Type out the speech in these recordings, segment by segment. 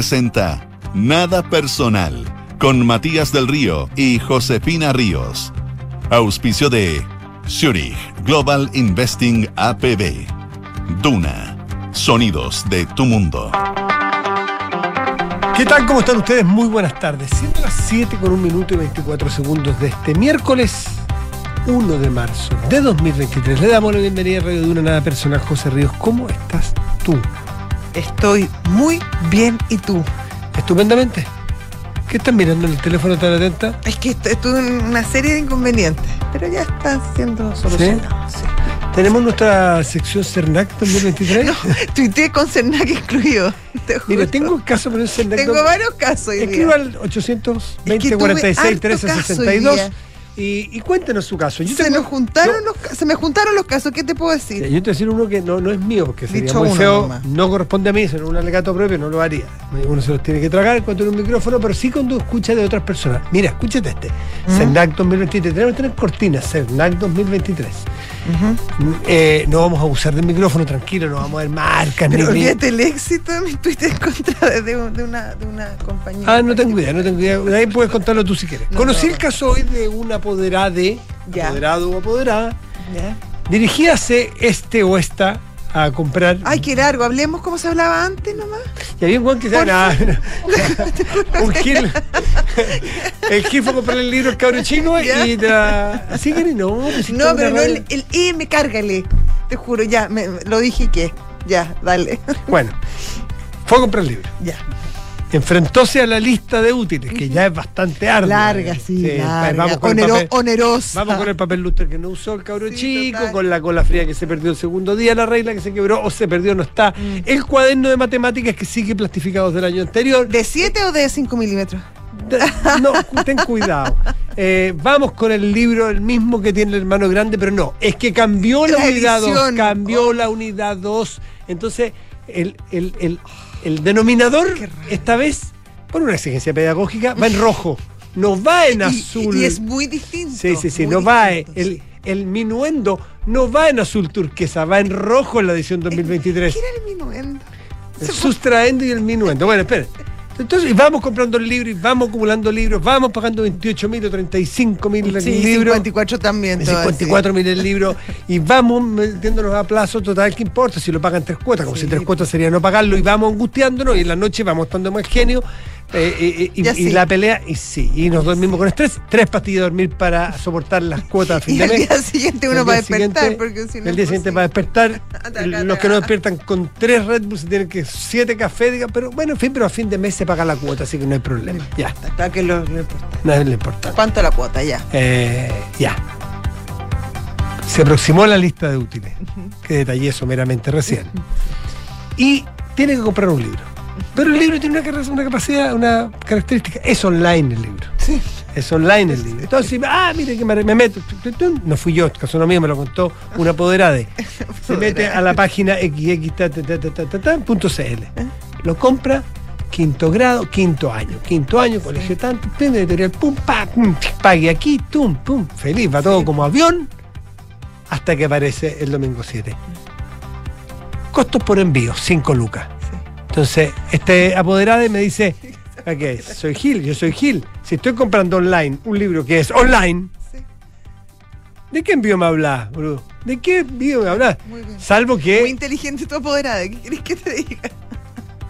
presenta Nada Personal con Matías del Río y Josefina Ríos. Auspicio de Zurich Global Investing APB. Duna. Sonidos de tu mundo. ¿Qué tal? ¿Cómo están ustedes? Muy buenas tardes. Siendo las 7 con 1 minuto y 24 segundos de este miércoles 1 de marzo de 2023. Le damos la bienvenida a Radio Duna Nada Personal. José Ríos, ¿cómo estás tú? Estoy muy bien, ¿y tú? Estupendamente. ¿Qué estás mirando en el teléfono tan atenta? Es que estu- estuve en una serie de inconvenientes, pero ya están siendo solucionados. sí. Tenemos nuestra sección CERNAC 2023. No, tuiteé con Cernac incluido. te. Mira, tengo un caso con el CERNAC. Tengo varios casos Escriba al 820 Es que tuve 46 harto 13 caso hoy 62 día. Y, y cuéntenos su caso. Yo Se, nos juntaron los, se me juntaron los casos, ¿qué te puedo decir? Yo te voy a decir uno que no, no es mío, porque sería Dicho muy feo, no corresponde a mí, sino un alegato propio, no lo haría. Uno se los tiene que tragar cuando en un micrófono, pero sí cuando escucha de otras personas. Mira, escúchate este. ¿Mm? CERNAC 2023, tenemos tres cortinas, CERNAC 2023. Eh, no vamos a abusar del micrófono, tranquilo, no vamos a ver marcas Pero ni- olvídate el éxito de mi Twitter en contra de, un- una, de una compañía. Ah, no tengo idea, no tengo idea. De ahí puedes contarlo tú si quieres. No, Conocí no. el caso hoy de una apoderada, Ya. apoderado o apoderada, Ya. dirigíase este o esta a comprar. Ay, qué largo, hablemos como se hablaba antes nomás. Y había un guan que se un gil. el gil fue a comprar el libro El cabro chino Ya. y la. Así que no, pues si No, pero no radio- el, el M, cárgale. Te juro, ya, me- lo dije que. Ya, dale. Bueno, fue a comprar el libro. ya. Enfrentóse a la lista de útiles, que ya es bastante ardua. Larga, sí, pues, larga. Vamos con, el Onero- papel, onerosa. vamos con el papel lustre que no usó el cabro Sí, chico, total. con la cola fría que se perdió el segundo día, la regla que se quebró o se perdió, no está. Mm. El cuaderno de matemáticas que sigue plastificado del año anterior. ¿De 7 o de 5 milímetros? No, ten cuidado. Eh, vamos con el libro, el mismo que tiene el hermano grande, pero no, es que cambió la, La unidad 2, edición. cambió Oh. la unidad 2. Entonces, el, el- el- el denominador, esta vez, por una exigencia pedagógica, va en rojo, no va en Y- azul. Y, es muy distinto. Sí, sí, sí, no va, eh, distinto, el, el minuendo no va en azul turquesa, va en rojo en la edición 2023. ¿Qué era el minuendo? El sustraendo y el minuendo. Bueno, espera. Entonces, y vamos comprando el libro y vamos acumulando libros, vamos pagando 28 mil o 35 mil el Sí, libro. 54 también. te voy a decir. 54 mil el libro y vamos metiéndonos a plazo total, ¿qué importa? Si lo pagan tres cuotas, como Sí. si tres cuotas sería no pagarlo y vamos angustiándonos y en la noche vamos estando más genio eh, eh, y, Ya y la pelea y sí, y nos dormimos con estrés, tres pastillas de dormir para soportar las cuotas a fin de mes. día siguiente El uno va a despertar, siguiente- porque si no. El día siguiente posible. va a despertar. El- los que no despiertan con tres Red Bull se tienen que siete cafés, diga, pero bueno, en fin, pero a fin de mes se paga la cuota, así que no hay problema. Ya, Está que lo, lo importante. no es lo importante. ¿Cuánto la cuota? Ya. Eh, ya. Se aproximó la lista de útiles, que detallé someramente recién. Y tiene que comprar un libro. Pero el libro tiene una, capacidad, una característica. Es online el libro. Sí. Es online el libro. Entonces, ah, mire que me, me meto. No fui yo, caso no mío, me lo contó una apoderada. Se mete a la página xx.cl. Lo compra, quinto grado, quinto año. Quinto año, colegio tanto, prende editorial, pum, pa, pum, pague aquí, tum, pum. Feliz, va todo como avión hasta que aparece el domingo 7. Costos por envío, 5 lucas. Entonces, este apoderado me dice, ok, soy Gil, yo soy Gil. Si estoy comprando online un libro que es online, Sí. ¿de qué envío me hablas, boludo? ¿De qué envío me hablas? Muy. Salvo Muy que... inteligente tu apoderada. ¿Qué querés que te diga?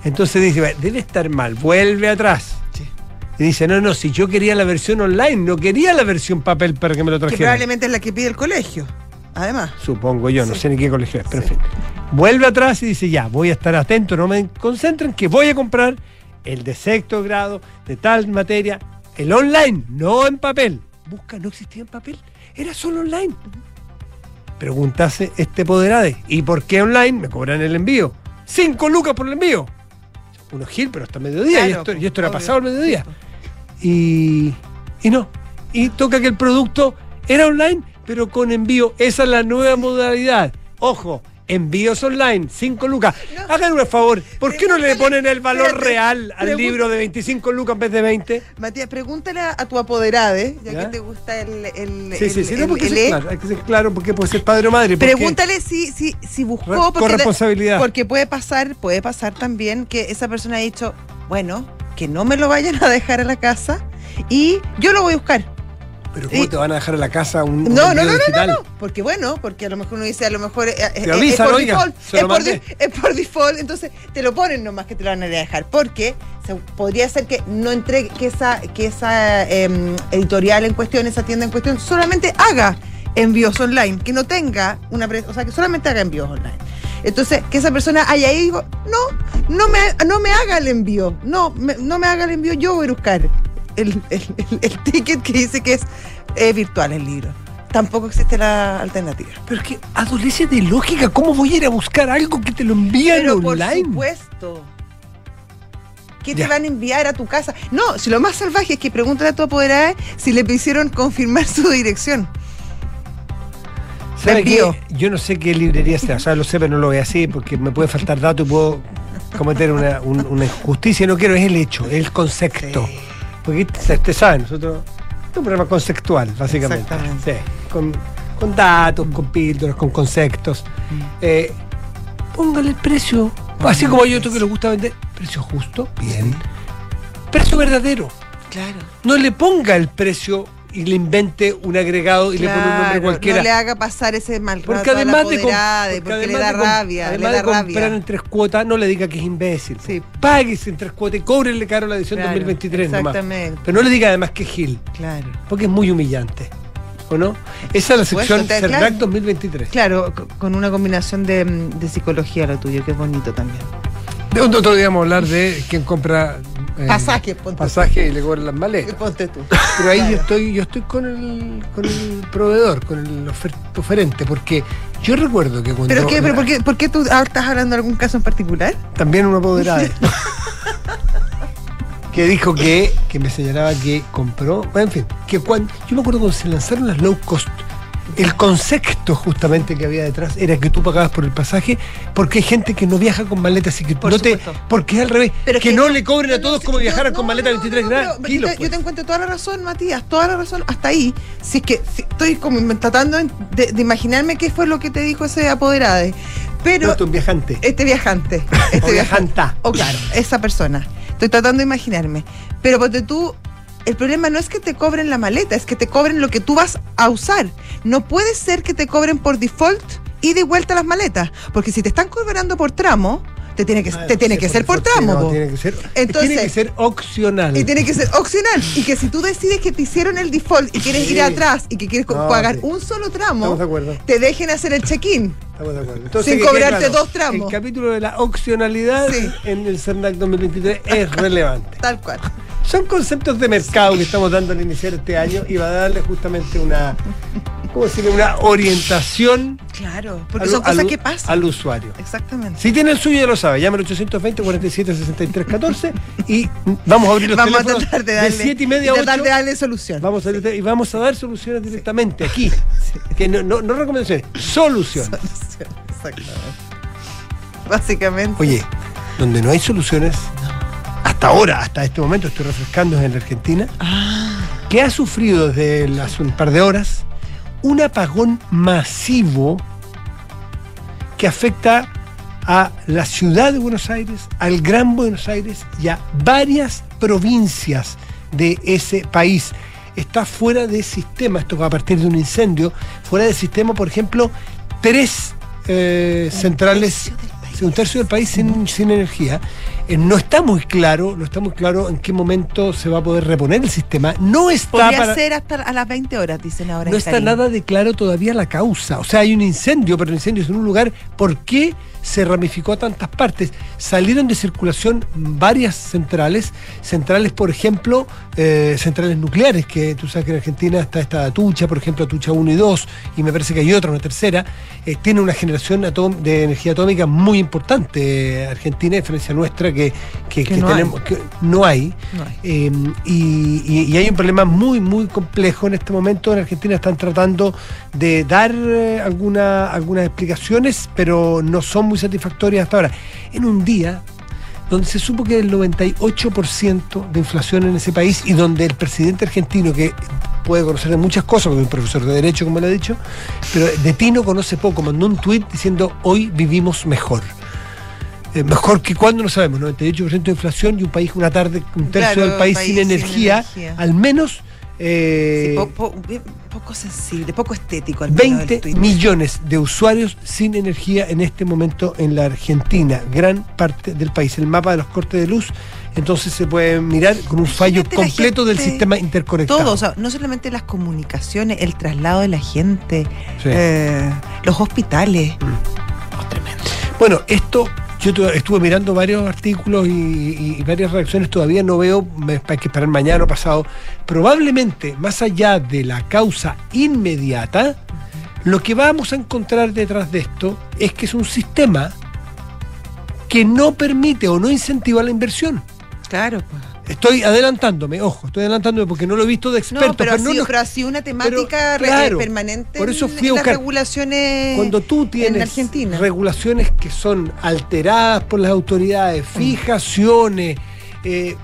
Entonces dice, "Bueno, debe estar mal, vuelve atrás. Y dice, no, no, si yo quería la versión online, no quería la versión papel para que me lo Que trajera. probablemente es la que pide el colegio. Además. Supongo yo, no Sí. sé ni qué colegio es, pero Sí. en fin. Vuelve atrás y dice, ya, voy a estar atento, no me concentren, que voy a comprar el de sexto grado, de tal materia, el online, no en papel. Busca, no existía en papel, era solo online. Preguntase este poderade, ¿y por qué online? Me cobran el envío. Cinco lucas por el envío. Uno gil, pero hasta mediodía, y esto, pues, y esto era pasado el mediodía. Y, y no. Y toca que el producto era online, pero con envío. Esa es la nueva modalidad. Ojo, Envíos online, 5 lucas. No. Hagan un favor, ¿por qué no le ponen el valor espérate, real al libro de 25 lucas en vez de 20? Matías, pregúntale a, tu apoderade, ya, ¿Ya? que te gusta el, el, Sí, sí, el- sí, no, el- porque el ser E. claro, hay que ser claro porque puede ser padre o madre. porque- Pregúntale si, si, si buscó porque, corresponsabilidad. porque puede pasar, puede pasar también que esa persona ha dicho, bueno, que no me lo vayan a dejar a la casa y yo lo voy a buscar. Pero ¿cómo y- te van a dejar en la casa un, un No, no, no, no, no, no, porque bueno, porque a lo mejor uno dice, a lo mejor eh, eh, eh, es por oiga, default, es por, es default, entonces te lo ponen nomás que te lo van a dejar, porque se- podría ser que no entregue, que esa, que esa em, editorial en cuestión, esa tienda en cuestión, solamente haga envíos online, que no tenga una, o sea, que solamente haga envíos online. Entonces, que esa persona haya ahí y digo, no, no me, no me haga el envío, no, me- no me haga el envío, yo voy a buscar el, el- el- ticket que dice que es eh, virtual el libro. Tampoco existe la alternativa. Pero es que adolece de lógica. ¿Cómo voy a ir a buscar algo que te lo envían Pero por online? supuesto. ¿Qué Ya. te van a enviar a tu casa? No, si lo más salvaje es que pregúntale a tu apoderada si le hicieron confirmar su dirección. ¿Sabe qué? Yo no sé qué librería sea, o sea, lo sé, pero no lo voy a decir porque me puede faltar dato y puedo cometer una, un- una injusticia. No quiero, es el hecho, es el concepto. Sí. Porque ustedes saben, nosotros es un programa conceptual, básicamente. Exactamente. Sí, con, con datos, con píldoras, con conceptos. Mm. Eh, póngale el precio, así como yo otro que le gusta vender, precio justo, bien. Precio verdadero. Claro. No le ponga el precio y le invente un agregado y le pone un nombre Claro, cualquiera. No le haga pasar ese mal Porque rato a la además de, porque porque, le además da de com- rabia, le además da de comprar rabia. en tres cuotas, no le diga que es imbécil. Sí. Páguese en tres cuotas y cóbrele caro la edición Claro, 2023 nomás. Exactamente. Pero no le diga además que es Gil, Claro. porque es muy humillante. ¿O no? Esa es la sección te- CERNAC claro. 2023. Claro, co- con una combinación de, mm, de psicología lo tuyo, que es bonito también. De otro día vamos a hablar de quién compra eh, Pasaje, ponte pasaje y le cobra las maletas. Ponte tú. Pero ahí Claro. yo estoy, yo estoy con el, con el proveedor, con el ofer- oferente, porque yo recuerdo que cuando ¿Pero qué? ¿Pero por qué, por qué tú estás hablando de algún caso en particular? también una apoderada que dijo que, que me señalaba que compró, bueno, en fin, que cuando, yo me acuerdo cuando se lanzaron las low cost, el concepto justamente que había detrás era que tú pagabas por el pasaje porque hay gente que no viaja con maletas y que Por no te, porque es al revés, Pero que, que no le cobren a todos como viajaran no, con maleta no, 23 no, gra- pero kilos. yo, pues. te encuentro toda la razón, Matías, toda la razón hasta ahí. Si es que si estoy como tratando de, de imaginarme qué fue lo que te dijo ese apoderado. Pero un viajante. este viajante, este O viajante, viajanta. o claro, esa persona. Estoy tratando de imaginarme. Pero porque tú, el problema no es que te cobren la maleta, es que te cobren lo que tú vas a usar. No puede ser que te cobren por default y de vuelta las maletas. Porque si te están cobrando por tramo, te tiene que, Ah, te tiene que ser por tramo. no, tiene que ser, Entonces- tiene que ser opcional. Y tiene que ser opcional. Y que si tú decides que te hicieron el default y quieres Sí. ir atrás y que quieres No, pagar sí. un solo tramo, de te dejen hacer el check-in. Sin cobrarte dos tramos. El capítulo de la opcionalidad Sí. en el CERNAC 2023 es relevante. Tal cual. Son conceptos de mercado que estamos dando al iniciar este año y va a darle justamente una, ¿cómo decirle? Una orientación Claro, porque al, son cosas al- que pasan. al usuario. Exactamente. Si tiene el suyo ya lo sabe, llame al 820 47 63 14 y vamos a abrir los Vamos a tratar de darle, 7 y media a tratar 8. de darle solución. Vamos a, y vamos a dar soluciones directamente aquí. Que no, no, no recomendaciones, soluciones. Solución, Exactamente. Básicamente. Oye, donde no hay soluciones, hasta ahora, hasta este momento, estoy refrescando en la Argentina, Ah. que ha sufrido desde hace un par de horas un apagón masivo que afecta a la ciudad de Buenos Aires, al Gran Buenos Aires y a varias provincias de ese país. Está fuera de sistema, esto va a partir de un incendio, fuera de sistema, por ejemplo, tres eh, centrales. Un tercio del país sin, sin energía. Eh, no está muy claro, no está muy claro en qué momento se va a poder reponer el sistema. No está Podría para- ser hasta a las 20 horas, dicen ahora. no está nada de claro todavía la causa. O sea, hay un incendio, pero el incendio es en un lugar. ¿Por qué se ramificó a tantas partes. Salieron de circulación varias centrales, centrales, por ejemplo, eh, centrales nucleares, que tú sabes que en Argentina está esta Atucha, por ejemplo, Atucha 1 y 2, y me parece que hay otra, una tercera, eh, tiene una generación de energía atómica muy importante, eh, Argentina, a diferencia nuestra, que, que- Que que no hay. tenemos, que no hay. No hay. Eh, y, y- y hay un problema muy, muy complejo en este momento. En Argentina están tratando de dar eh, alguna- algunas explicaciones, pero no son muy satisfactorias hasta ahora. En un día donde se supo que el 98% de inflación en ese país y donde el presidente argentino, que puede conocer de muchas cosas, porque es un profesor de Derecho, como le he dicho, pero de Tino conoce poco, mandó un tuit diciendo hoy vivimos mejor. Eh, mejor que cuando no sabemos, 98% de inflación y un país, una tarde, un tercio Claro, del país, país sin, sin energía, energía. al menos eh, Sí, po- poco sensible, poco estético. Al menos el 20 tuit. millones de usuarios sin energía en este momento en la Argentina, gran parte del país. El mapa de los cortes de luz, entonces se puede mirar con un fallo Imagínate completo del sistema interconectado. Todo, o sea, no solamente las comunicaciones, el traslado de la gente, Sí. eh, los hospitales. Bueno, esto yo tu- estuve mirando varios artículos y, varias reacciones, todavía no veo, hay que esperar mañana o pasado. Probablemente, más allá de la causa inmediata, lo que vamos a encontrar detrás de esto es que es un sistema que no permite o no incentiva la inversión. Claro, pues. Estoy adelantándome, ojo, estoy adelantándome porque no lo he visto de expertos. No, pero, ha no sido, nos- pero ha sido una temática claro, permanente por eso en- fui a las regulaciones Cuando tú en tienes regulaciones que son alteradas por las autoridades, Mm. fijaciones, eh,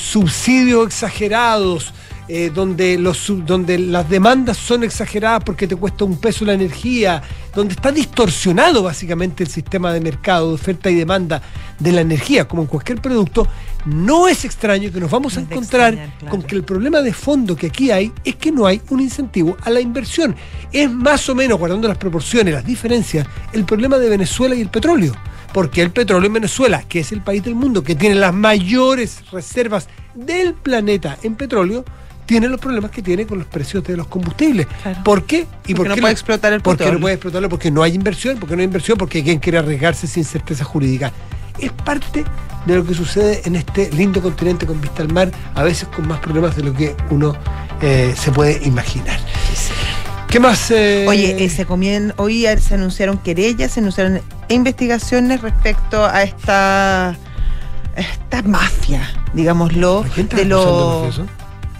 subsidios exagerados, eh, donde, los, donde las demandas son exageradas porque te cuesta un peso la energía, donde está distorsionado básicamente el sistema de mercado, de oferta y demanda de la energía, como en cualquier producto, no es extraño que nos vamos a No encontrar extrañar, claro. con que el problema de fondo que aquí hay es que no hay un incentivo a la inversión. Es más o menos, guardando las proporciones, las diferencias, el problema de Venezuela y el petróleo. Porque el petróleo en Venezuela, que es el país del mundo que tiene las mayores reservas del planeta en petróleo, tiene los problemas que tiene con los precios de los combustibles. Claro. ¿Por qué? ¿Y Porque por no puede explotar el Porque no petróleo. puede explotarlo, porque no hay inversión, porque no hay inversión, porque hay quien quiere arriesgarse sin certeza jurídica. Es parte de lo que sucede en este lindo continente con vista al mar, a veces con más problemas de lo que uno eh, se puede imaginar. ¿Qué más? eh, Oye, eh, se comien- hoy se anunciaron querellas, se anunciaron investigaciones respecto a esta, esta mafia, digámoslo, ¿a quién está de los?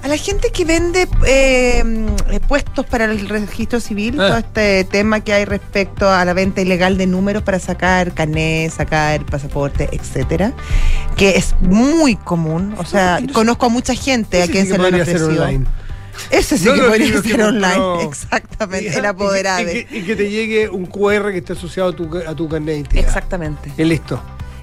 A la gente que vende eh, mm, puestos para el registro civil, Ah. todo este tema que hay respecto a la venta ilegal de números para sacar carnet, sacar pasaporte, etcétera, que es muy común. O sea, no sé. conozco a mucha gente a quien sí se lo online. Ese sí No que podría ser online. compró. Exactamente, Y- el apoderado. Y, que- y que te llegue un QR que esté asociado a tu, a tu carnet de identidad. Exactamente. Y listo.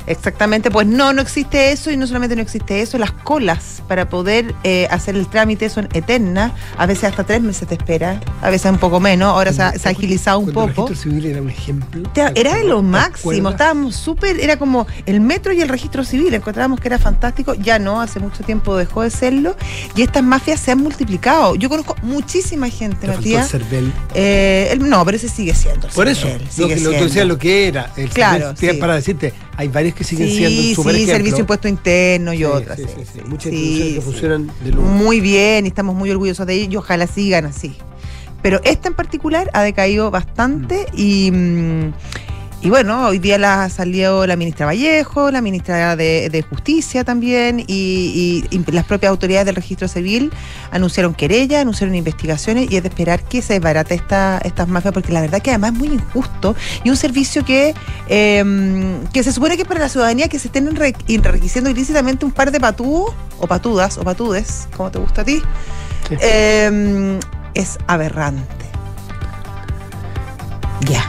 Exactamente, pues no, no existe eso y no solamente no existe eso, las colas para poder eh, hacer el trámite son eternas, a veces hasta tres meses te espera, a veces un poco menos, ahora se ha, se ha agilizado un Cuando el poco. registro civil era un ejemplo. Te- Era de lo ¿Te máximo, estábamos súper, era como el metro y el registro civil, encontrábamos que era fantástico, ya no, hace mucho tiempo dejó de serlo y estas mafias se han multiplicado. Yo conozco muchísima gente, Te Matías. el. Eh, el- no, pero ese sigue siendo. el Por eso, CERVEL, lo sigue que lo, siendo. decías lo que era. El Claro, CERVEL, sí. Para decirte, hay varios que siguen sí, siendo super sí, servicio impuesto interno y Sí, otras. sí, sí, sí. Muchas instituciones que funcionan de lujo. Muy bien, y estamos muy orgullosos de ellos y ojalá sigan así. Pero esta en particular ha decaído bastante y, mm, y bueno, hoy día la salió la ministra Vallejo, la ministra de, de Justicia también y, y- y las propias autoridades del registro civil anunciaron querella, anunciaron investigaciones y es de esperar que se desbarate esta, estas mafias porque la verdad que además es muy injusto y un servicio que, eh, que se supone que es para la ciudadanía que se estén enriqueciendo ilícitamente un par de patúos o patudas o patudes, como te gusta a ti, Sí. eh, es aberrante. Ya,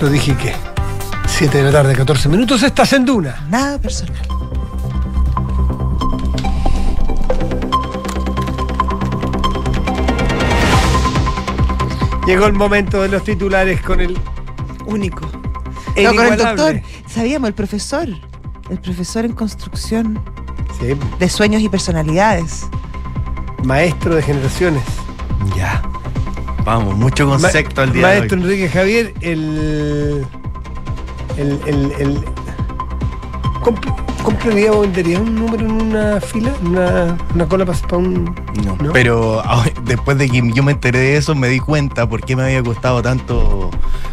Lo dije que 7 de la tarde, 14 minutos, estás en Duna. nada personal. Llegó el momento de los titulares con el Único. el No, con el doctor. Sabíamos, el profesor. El profesor en construcción Sí, de sueños y personalidades. maestro de generaciones. Ya. Vamos, mucho concepto Ma- al día Maestro de hoy. Enrique Javier, el el, el, el- comp- ¿Compraría o vendería un número en una fila? ¿Una, una cola para un.? No, ¿No? Pero ah, después de que yo me enteré de eso, me di cuenta por qué me había costado tanto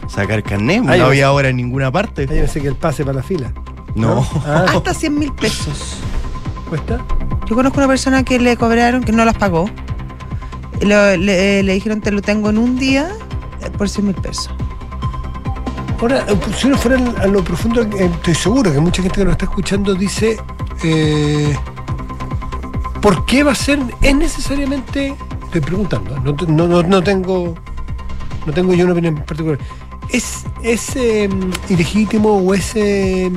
sacar carnet. No había ahora en ninguna parte. Ah, yo sé que el pase para la fila. No. Ah, Hasta 100 mil pesos. ¿Cuesta? Yo conozco una persona que le cobraron, que no las pagó. Lo- le, le dijeron, te lo tengo en un día eh, por 100 mil pesos. Ahora, eh, si uno fuera a lo profundo, eh, estoy seguro que mucha gente que nos está escuchando dice, eh, ¿por qué va a ser, es necesariamente, estoy preguntando, no, te- no, no, no tengo, no tengo yo una opinión particular, ¿es, es eh, ilegítimo o es, eh,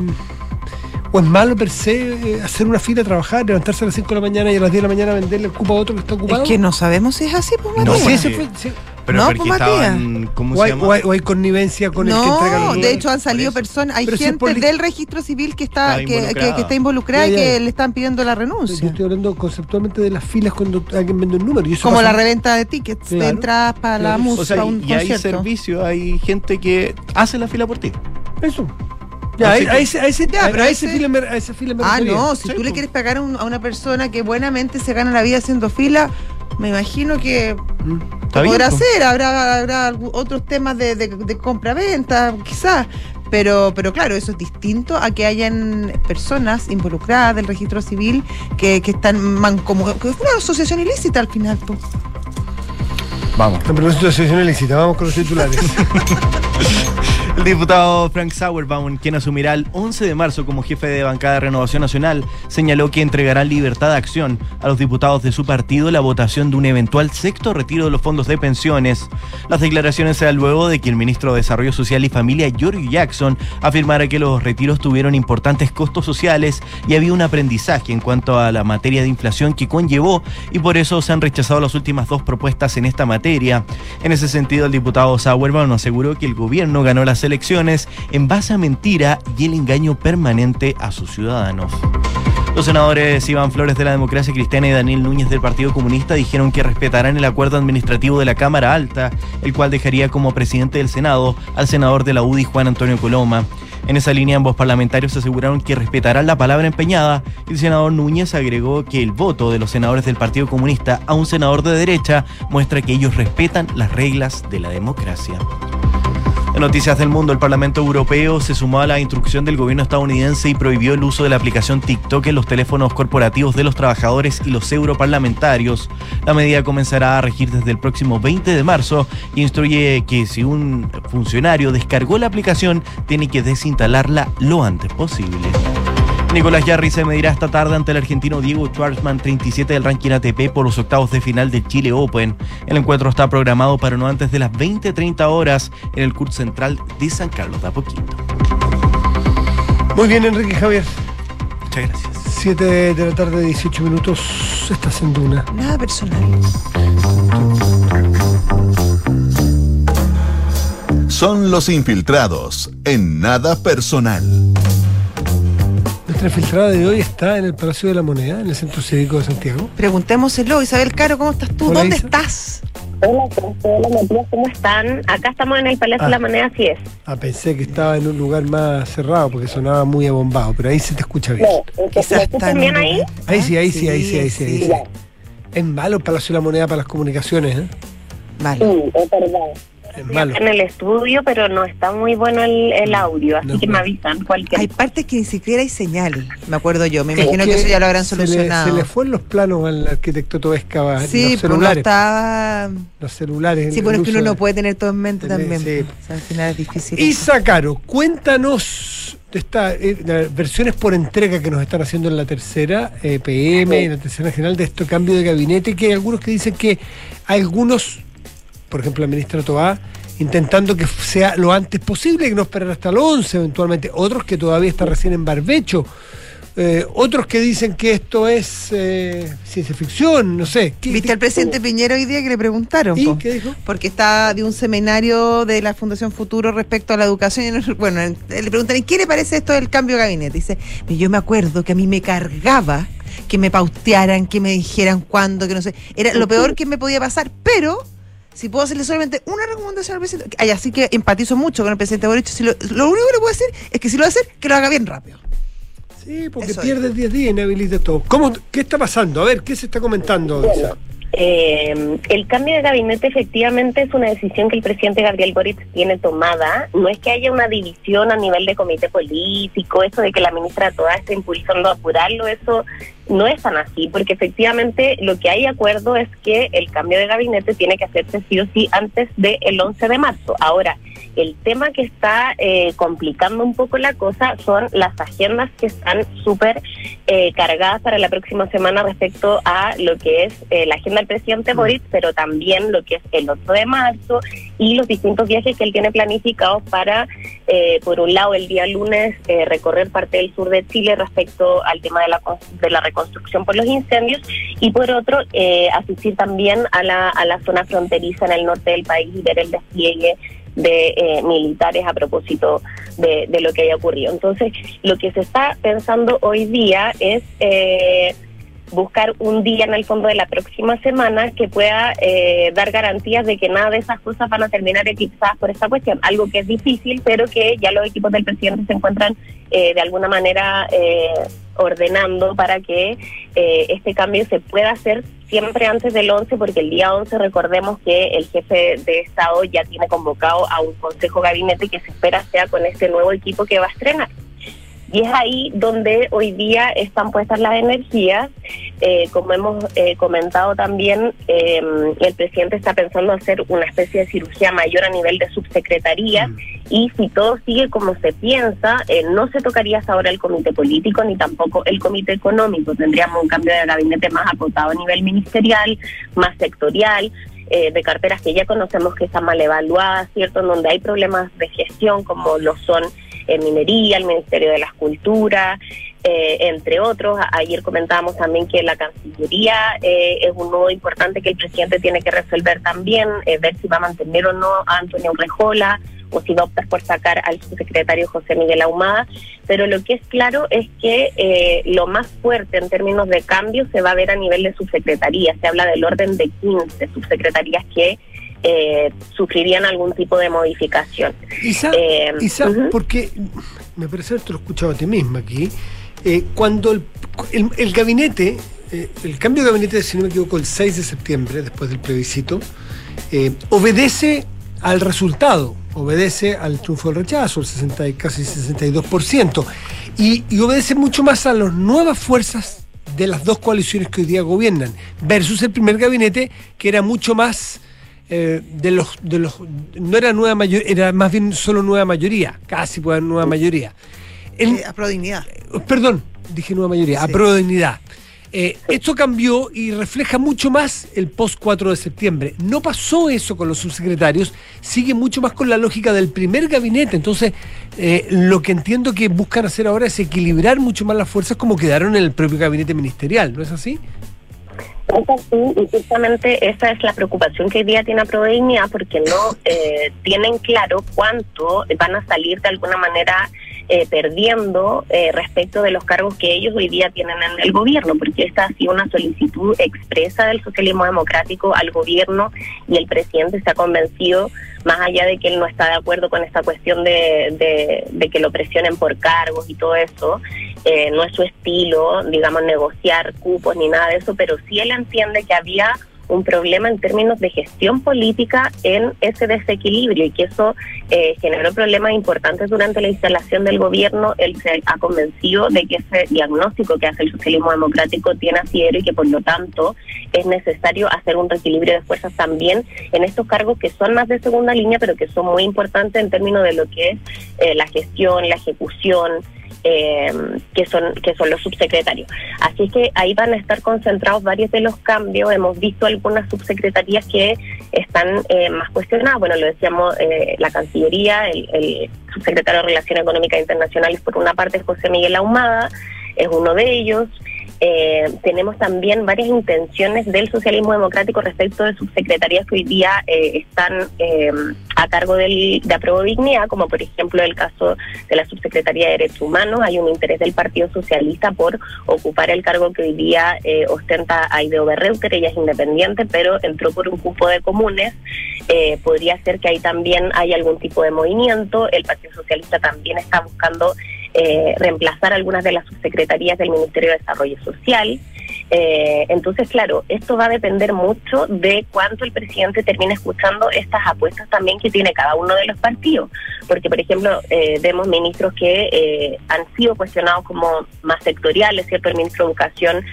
o es malo per se hacer una fila, trabajar, levantarse a las 5 de la mañana y a las 10 de la mañana venderle el cupo a otro que está ocupado? Es que no sabemos si es así, pues, No. Sí, sí. Pero No, porque pues, Matías. estaban. ¿Cómo O se hay, llama? o hay- o hay connivencia con el que entrega los No, de hecho han salido personas, hay Pero gente del registro civil que está, Está que, que- involucrada. que está involucrada y Ya, que le están pidiendo la Yo renuncia. estoy hablando conceptualmente de las filas cuando alguien vende un número. Y eso Como pasa- la reventa de tickets, de entradas para la música, O sea, un y hay servicio, hay gente que hace la fila por ti. Eso. Ya, a, ese, a ese, Ya, a- pero a ese- fila me- a ese fila me Ah, refería. no, si Sí, tú le quieres pagar un- a una persona que buenamente se gana la vida haciendo fila, me imagino que. Está podrá po. ser, habrá, otros temas de, de- de compra-venta, quizás. Pero, pero claro, eso es distinto a que hayan personas involucradas del registro civil que, que están mancomunadas. que es una asociación ilícita al final. Vamos. A propósito de sesión ilícita, vamos con los titulares. El diputado Frank Sauerbaum, quien asumirá el 11 de marzo como jefe de bancada de Renovación Nacional, señaló que entregará libertad de acción a los diputados de su partido la votación de un eventual sexto retiro de los fondos de pensiones. Las declaraciones se dan luego de que el ministro de Desarrollo Social y Familia, George Jackson, afirmara que los retiros tuvieron importantes costos sociales y había un aprendizaje en cuanto a la materia de inflación que conllevó y por eso se han rechazado las últimas dos propuestas en esta materia. En ese sentido, el diputado Sauerbaum aseguró que el gobierno ganó las elecciones en base a mentira y el engaño permanente a sus ciudadanos. Los senadores Iván Flores de la Democracia Cristiana y Daniel Núñez del Partido Comunista dijeron que respetarán el acuerdo administrativo de la Cámara Alta, el cual dejaría como presidente del Senado al senador de la UDI Juan Antonio Coloma. En esa línea ambos parlamentarios aseguraron que respetarán la palabra empeñada y el senador Núñez agregó que el voto de los senadores del Partido Comunista a un senador de derecha muestra que ellos respetan las reglas de la democracia. En Noticias del Mundo, el Parlamento Europeo se sumó a la instrucción del gobierno estadounidense y prohibió el uso de la aplicación TikTok en los teléfonos corporativos de los trabajadores y los europarlamentarios. La medida comenzará a regir desde el próximo 20 de marzo y instruye que si un funcionario descargó la aplicación, tiene que desinstalarla lo antes posible. Nicolás Jarry se medirá esta tarde ante el argentino Diego Schwartzman, 37 del ranking ATP por los octavos de final del Chile Open. El encuentro está programado para no antes de las 20.30 horas en el CURT Central de San Carlos de Apoquindo. Muy bien, Enrique Javier. Muchas gracias. 7 de la tarde, 18 minutos. Estás en Duna. Nada personal. Son los infiltrados en nada personal. Nuestra infiltrada de hoy está en el Palacio de la Moneda, en el Centro Cívico de Santiago. Preguntémoselo, Isabel Caro, ¿cómo estás tú? Hola, ¿Dónde Isa. estás? Hola, ¿cómo están? Acá estamos en el Palacio Ah. de la Moneda, así es. Ah, pensé que estaba en un lugar más cerrado porque sonaba muy abombado, pero ahí se te escucha bien. No, ¿me Quizás está escuchan en bien un ahí? Ahí sí, ahí Ah, sí, ahí sí, ahí sí, ahí sí. Es malo el Palacio de la Moneda para las comunicaciones, ¿eh? Vale. Sí, es verdad. Es malo. en el estudio, pero no está muy bueno el, el audio, así No, que no. me avisan cualquier Hay partes que ni siquiera hay señal, me acuerdo yo. Me imagino que, eso ya lo habrán se le- solucionado. Se le, fue en los planos al arquitecto Toesca sí, los pero no celulares. estaba. Los celulares. Sí, el bueno, es que uno no de- puede tener todo en mente también. sí. O sea, al final es difícil. Isa Caro, cuéntanos de esta, eh, las versiones por entrega que nos están haciendo en la tercera eh, PM, en la tercera general de este cambio de gabinete, que hay algunos que dicen que algunos, por ejemplo la ministra Toá, intentando que sea lo antes posible, que no esperar hasta el 11 eventualmente, otros que todavía está recién en barbecho, eh, otros que dicen que esto es eh, ciencia ficción, no sé. ¿Qué- ¿Viste qué- al presidente Piñera hoy día que le preguntaron? ¿Y po? qué dijo? Porque está de un seminario de la Fundación Futuro respecto a la educación. y no- Bueno, le preguntan, ¿y qué le parece esto del cambio de gabinete? Dice, yo me acuerdo que a mí me cargaba que me pautearan, que me dijeran cuándo, que no sé. Era lo peor que me podía pasar, pero si puedo hacerle solamente una recomendación al presidente, ay, así que empatizo mucho con el presidente Boric, si lo, lo único que le puedo decir es que si lo va a hacer, que lo haga bien rápido. Sí, porque Eso pierdes 10 días y inhabilitas todo. ¿Cómo, ¿Qué está pasando? A ver, ¿qué se está comentando? Bueno, eh, el cambio de gabinete efectivamente es una decisión que el presidente Gabriel Boric tiene tomada. No es que haya una división a nivel de comité político, eso de que la ministra toda está impulsando a apurarlo, eso no es tan así, porque efectivamente lo que hay de acuerdo es que el cambio de gabinete tiene que hacerse sí o sí antes del 11 de marzo. Ahora, el tema que está eh, complicando un poco la cosa son las agendas que están súper eh, cargadas para la próxima semana respecto a lo que es eh, la agenda del presidente Boric, pero también lo que es el 8 de marzo y los distintos viajes que él tiene planificados para, eh, por un lado, el día lunes eh, recorrer parte del sur de Chile respecto al tema de la, de la reconstrucción por los incendios y por otro, eh, asistir también a la, a la zona fronteriza en el norte del país y ver el despliegue de eh, militares a propósito de, de lo que haya ocurrido. Entonces, lo que se está pensando hoy día es eh, buscar un día en el fondo de la próxima semana que pueda eh, dar garantías de que nada de esas cosas van a terminar eclipsadas por esta cuestión. Algo que es difícil, pero que ya los equipos del presidente se encuentran eh, de alguna manera eh, ordenando para que eh, este cambio se pueda hacer siempre antes del 11, porque el día 11 recordemos que el jefe de Estado ya tiene convocado a un consejo gabinete que se espera sea con este nuevo equipo que va a estrenar. Y es ahí donde hoy día están puestas las energías. Eh, como hemos eh, comentado también, eh, el presidente está pensando hacer una especie de cirugía mayor a nivel de subsecretaría y si todo sigue como se piensa, eh, no se tocaría hasta ahora el comité político ni tampoco el comité económico. Tendríamos un cambio de gabinete más acotado a nivel ministerial, más sectorial. eh, de carteras que ya conocemos que están mal evaluadas, ¿cierto? En donde hay problemas de gestión como lo son en minería, el Ministerio de las Culturas, eh, entre otros. Ayer comentábamos también que la Cancillería eh, es un nodo importante que el presidente tiene que resolver también, eh, ver si va a mantener o no a Antonio Rejola o si va a optar por sacar al subsecretario José Miguel Ahumada. Pero lo que es claro es que eh, lo más fuerte en términos de cambio se va a ver a nivel de subsecretaría. Se habla del orden de 15 subsecretarías que eh, sufrirían algún tipo de modificación. Isa, Eh, ujú. porque me parece que te lo he escuchado a ti misma aquí. eh, cuando el, el- el gabinete, eh, el cambio de gabinete, si no me equivoco, el 6 de septiembre, después del plebiscito, eh, obedece al resultado, obedece al triunfo del rechazo, el 60, y casi 62%, y, y obedece mucho más a las nuevas fuerzas de las dos coaliciones que hoy día gobiernan, versus el primer gabinete, que era mucho más eh, de los de los no era nueva mayoría era más bien solo nueva mayoría casi pues nueva mayoría El- Eh, a pro dignidad. perdón dije nueva mayoría a Sí. pro de dignidad Eh, esto cambió y refleja mucho más el post 4 de septiembre. No pasó eso con los subsecretarios, sigue mucho más con la lógica del primer gabinete. Entonces, eh, lo que entiendo que buscan hacer ahora es equilibrar mucho más las fuerzas como quedaron en el propio gabinete ministerial, ¿no es así? Es así, y justamente esa es la preocupación que hoy día tiene Prodignidad, porque no eh, tienen claro cuánto van a salir de alguna manera eh, perdiendo eh, respecto de los cargos que ellos hoy día tienen en el gobierno, porque esta ha sido una solicitud expresa del socialismo democrático al gobierno y el presidente se ha convencido, más allá de que él no está de acuerdo con esta cuestión de, de, de que lo presionen por cargos y todo eso, eh, no es su estilo, digamos, negociar cupos ni nada de eso, pero sí él entiende que había un problema en términos de gestión política en ese desequilibrio y que eso eh, generó problemas importantes durante la instalación del gobierno. Él se ha convencido de que ese diagnóstico que hace el socialismo democrático tiene asidero y que por lo tanto es necesario hacer un reequilibrio de fuerzas también en estos cargos que son más de segunda línea, pero que son muy importantes en términos de lo que es eh, la gestión, la ejecución, eh, que son que son los subsecretarios. Así que ahí van a estar concentrados varios de los cambios. Hemos visto algunas subsecretarías que están eh, más cuestionadas. Bueno, lo decíamos, eh, la Cancillería, el, el subsecretario de Relaciones Económicas Internacionales, por una parte, José Miguel Ahumada, es uno de ellos. Eh, tenemos también varias intenciones del socialismo democrático respecto de subsecretarías que hoy día eh, están eh, a cargo del, de Apruebo Dignidad, como por ejemplo el caso de la Subsecretaría de Derechos Humanos. Hay un interés del Partido Socialista por ocupar el cargo que hoy día eh, ostenta Aide Berreuter, ella es independiente, pero entró por un cupo de comunes. Eh, podría ser que ahí también hay algún tipo de movimiento. El Partido Socialista también está buscando eh, reemplazar algunas de las subsecretarías del Ministerio de Desarrollo Social. Eh, entonces, claro, esto va a depender mucho de cuánto el presidente termine escuchando estas apuestas también que tiene cada uno de los partidos. Porque, por ejemplo, eh, vemos ministros que eh, han sido cuestionados como más sectoriales, ¿cierto? El ministro de Educación,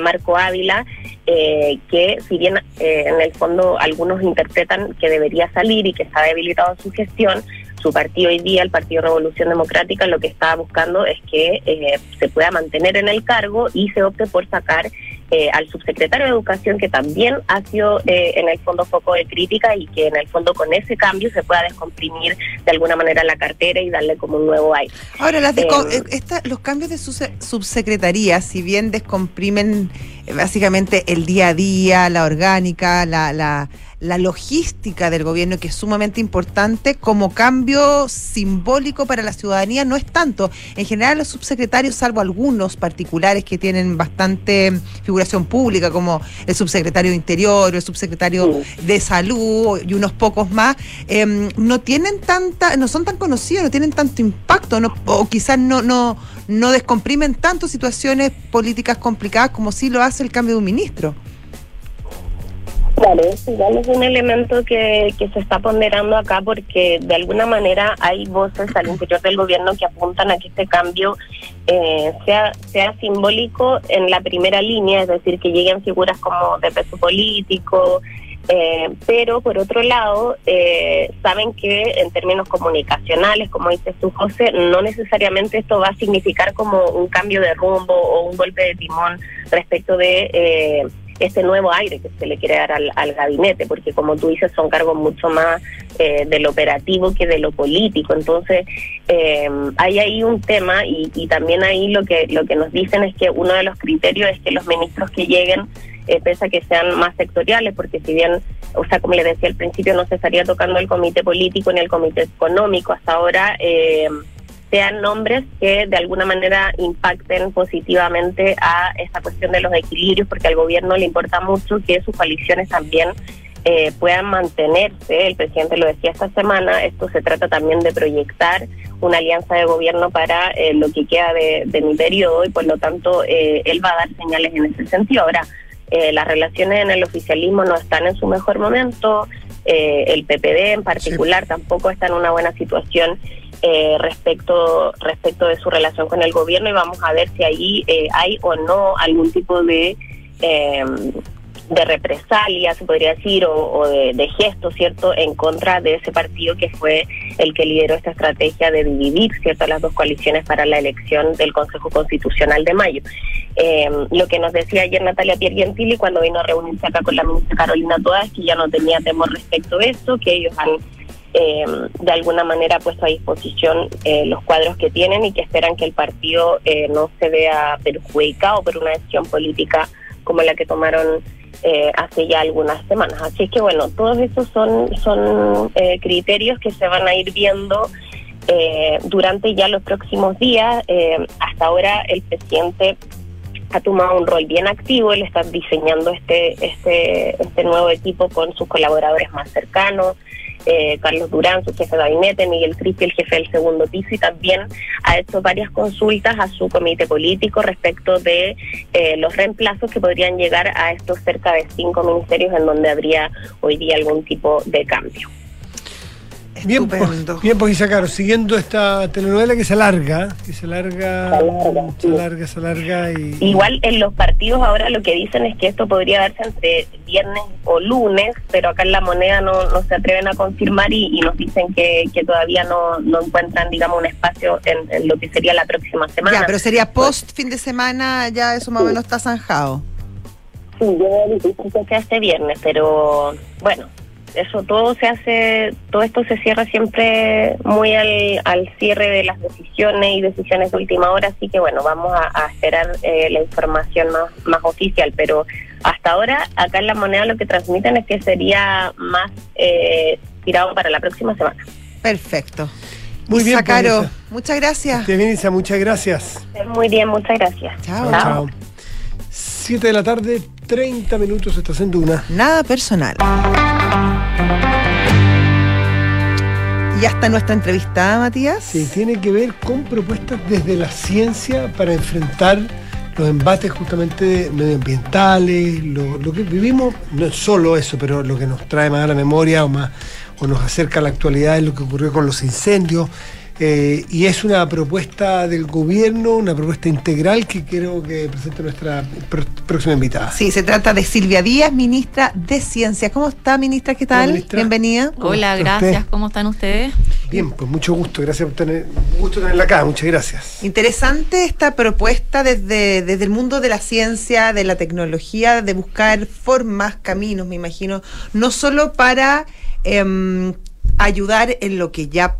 Marco Ávila, que si bien en el fondo algunos interpretan que debería salir y que está debilitado su gestión, su partido hoy día, el Partido Revolución Democrática, lo que está buscando es que eh, se pueda mantener en el cargo y se opte por sacar eh, al subsecretario de Educación, que también ha sido eh, en el fondo foco de crítica y que en el fondo con ese cambio se pueda descomprimir de alguna manera la cartera y darle como un nuevo aire. Ahora, las los cambios de subsecretaría, si bien descomprimen básicamente el día a día, la orgánica, la, la la logística del gobierno, que es sumamente importante, como cambio simbólico para la ciudadanía, no es tanto. En general, los subsecretarios, salvo algunos particulares que tienen bastante figuración pública, como el subsecretario de Interior, el subsecretario de Salud y unos pocos más, em, no tienen tanta, no son tan conocidos, no tienen tanto impacto, o quizás no, no, no descomprimen tanto situaciones políticas complicadas como sí lo hace el cambio de un ministro. Claro, igual es un elemento que, que se está ponderando acá porque de alguna manera hay voces al interior del gobierno que apuntan a que este cambio eh, sea, sea simbólico en la primera línea, es decir, que lleguen figuras como de peso político, eh, pero por otro lado, eh, saben que en términos comunicacionales, como dices tú, José, no necesariamente esto va a significar como un cambio de rumbo o un golpe de timón respecto de ese nuevo aire que se le quiere dar al, gabinete, porque como tú dices, son cargos mucho más eh, del operativo que de lo político. Entonces, eh, hay ahí un tema y, y, también ahí lo que, lo que nos dicen es que uno de los criterios es que los ministros que lleguen, eh, pese a que sean más sectoriales, porque si bien, o sea, como le decía al principio, no se estaría tocando el comité político ni el comité económico hasta ahora. Eh, sean nombres que de alguna manera impacten positivamente a esta cuestión de los equilibrios, porque al gobierno le importa mucho que sus coaliciones también eh, puedan mantenerse. El presidente lo decía esta semana, esto se trata también de proyectar una alianza de gobierno para eh, lo que queda de, mi periodo y por lo tanto eh, él va a dar señales en ese sentido. Ahora, las relaciones en el oficialismo no están en su mejor momento, el PPD en particular tampoco está en una buena situación eh, respecto respecto de su relación con el gobierno y vamos a ver si ahí eh, hay o no algún tipo de eh, de represalia, se podría decir, o, de, gesto, ¿cierto?, en contra de ese partido que fue el que lideró esta estrategia de dividir, ¿cierto?, las dos coaliciones para la elección del Consejo Constitucional de mayo. lo que nos decía ayer Natalia Piergentili cuando vino a reunirse acá con la ministra Carolina Toda es que ya no tenía temor respecto a eso, que ellos han eh, de alguna manera puesto a disposición eh, los cuadros que tienen y que esperan que el partido eh, no se vea perjudicado por una decisión política como la que tomaron eh, hace ya algunas semanas. Así que bueno, todos esos son, son criterios que se van a ir viendo durante ya los próximos días. hasta ahora el presidente ha tomado un rol bien activo, él está diseñando este, este, este nuevo equipo con sus colaboradores más cercanos, eh, Carlos Durán, su jefe de gabinete, Miguel Crispi, el jefe del segundo piso, y también ha hecho varias consultas a su comité político respecto de eh, los reemplazos que podrían llegar a estos cerca de cinco ministerios en donde habría hoy día algún tipo de cambio. Bien, pues, bien, pues Isacaro, siguiendo esta telenovela que se alarga, que se alarga, se alarga, se alarga, y... Igual en los partidos ahora lo que dicen es que esto podría darse entre viernes o lunes, pero acá en la moneda no, no se atreven a confirmar y, nos dicen que, que todavía no, no encuentran, digamos, un espacio en, lo que sería la próxima semana. Ya, pero sería post fin de semana, ya eso más o menos está zanjado. Sí, yo que este viernes, pero bueno, eso todo se hace, todo esto se cierra siempre muy al, al cierre de las decisiones y decisiones de última hora, así que bueno, vamos a, esperar eh, la información más, más oficial, pero hasta ahora acá en la moneda lo que transmiten es que sería más eh, tirado para la próxima semana. Perfecto. Muy bien, Caro, muchas gracias. Te a muchas gracias. Muy bien, muchas gracias. Chao. Chao, chao. 7 de la tarde, 30 minutos, estás en Duna. Nada personal. Y hasta nuestra entrevista, Matías. Sí, tiene que ver con propuestas desde la ciencia para enfrentar los embates justamente medioambientales, lo, lo que vivimos, no es solo eso, pero lo que nos trae más a la memoria o, más, o nos acerca a la actualidad es lo que ocurrió con los incendios. Eh, y es una propuesta del gobierno, una propuesta integral que quiero que presente nuestra pr- próxima invitada. Sí, se trata de Silvia Díaz, ministra de Ciencia. ¿Cómo está, ministra? ¿Qué tal? Ministra. Bienvenida. ¿Cómo Hola, gracias. usted? ¿Cómo están ustedes? Bien, pues mucho gusto, gracias por tener, gusto tenerla acá, muchas gracias. Interesante esta propuesta desde, desde el mundo de la ciencia, de la tecnología, de buscar formas, caminos, me imagino, no solo para em, ayudar en lo que ya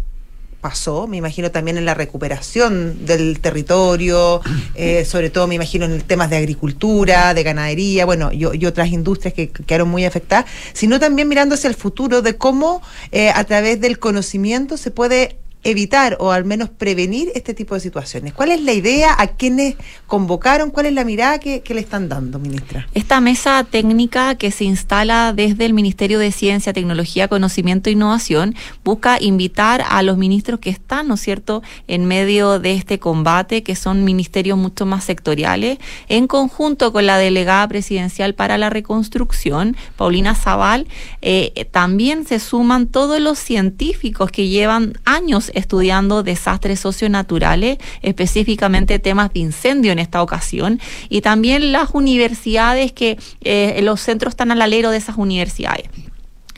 pasó, me imagino también en la recuperación del territorio, eh, sobre todo me imagino en temas de agricultura, de ganadería, bueno, y, y otras industrias que que quedaron muy afectadas, sino también mirando hacia el futuro de cómo eh, a través del conocimiento se puede evitar o al menos prevenir este tipo de situaciones. ¿Cuál es la idea? ¿A quiénes convocaron? ¿Cuál es la mirada que, le están dando, ministra? Esta mesa técnica que se instala desde el Ministerio de Ciencia, Tecnología, Conocimiento e Innovación busca invitar a los ministros que están, ¿no es cierto?, en medio de este combate, que son ministerios mucho más sectoriales, en conjunto con la delegada presidencial para la reconstrucción, Paulina Zaval, eh, también se suman todos los científicos que llevan años estudiando desastres socionaturales, específicamente temas de incendio en esta ocasión, y también las universidades que eh, los centros están al alero de esas universidades.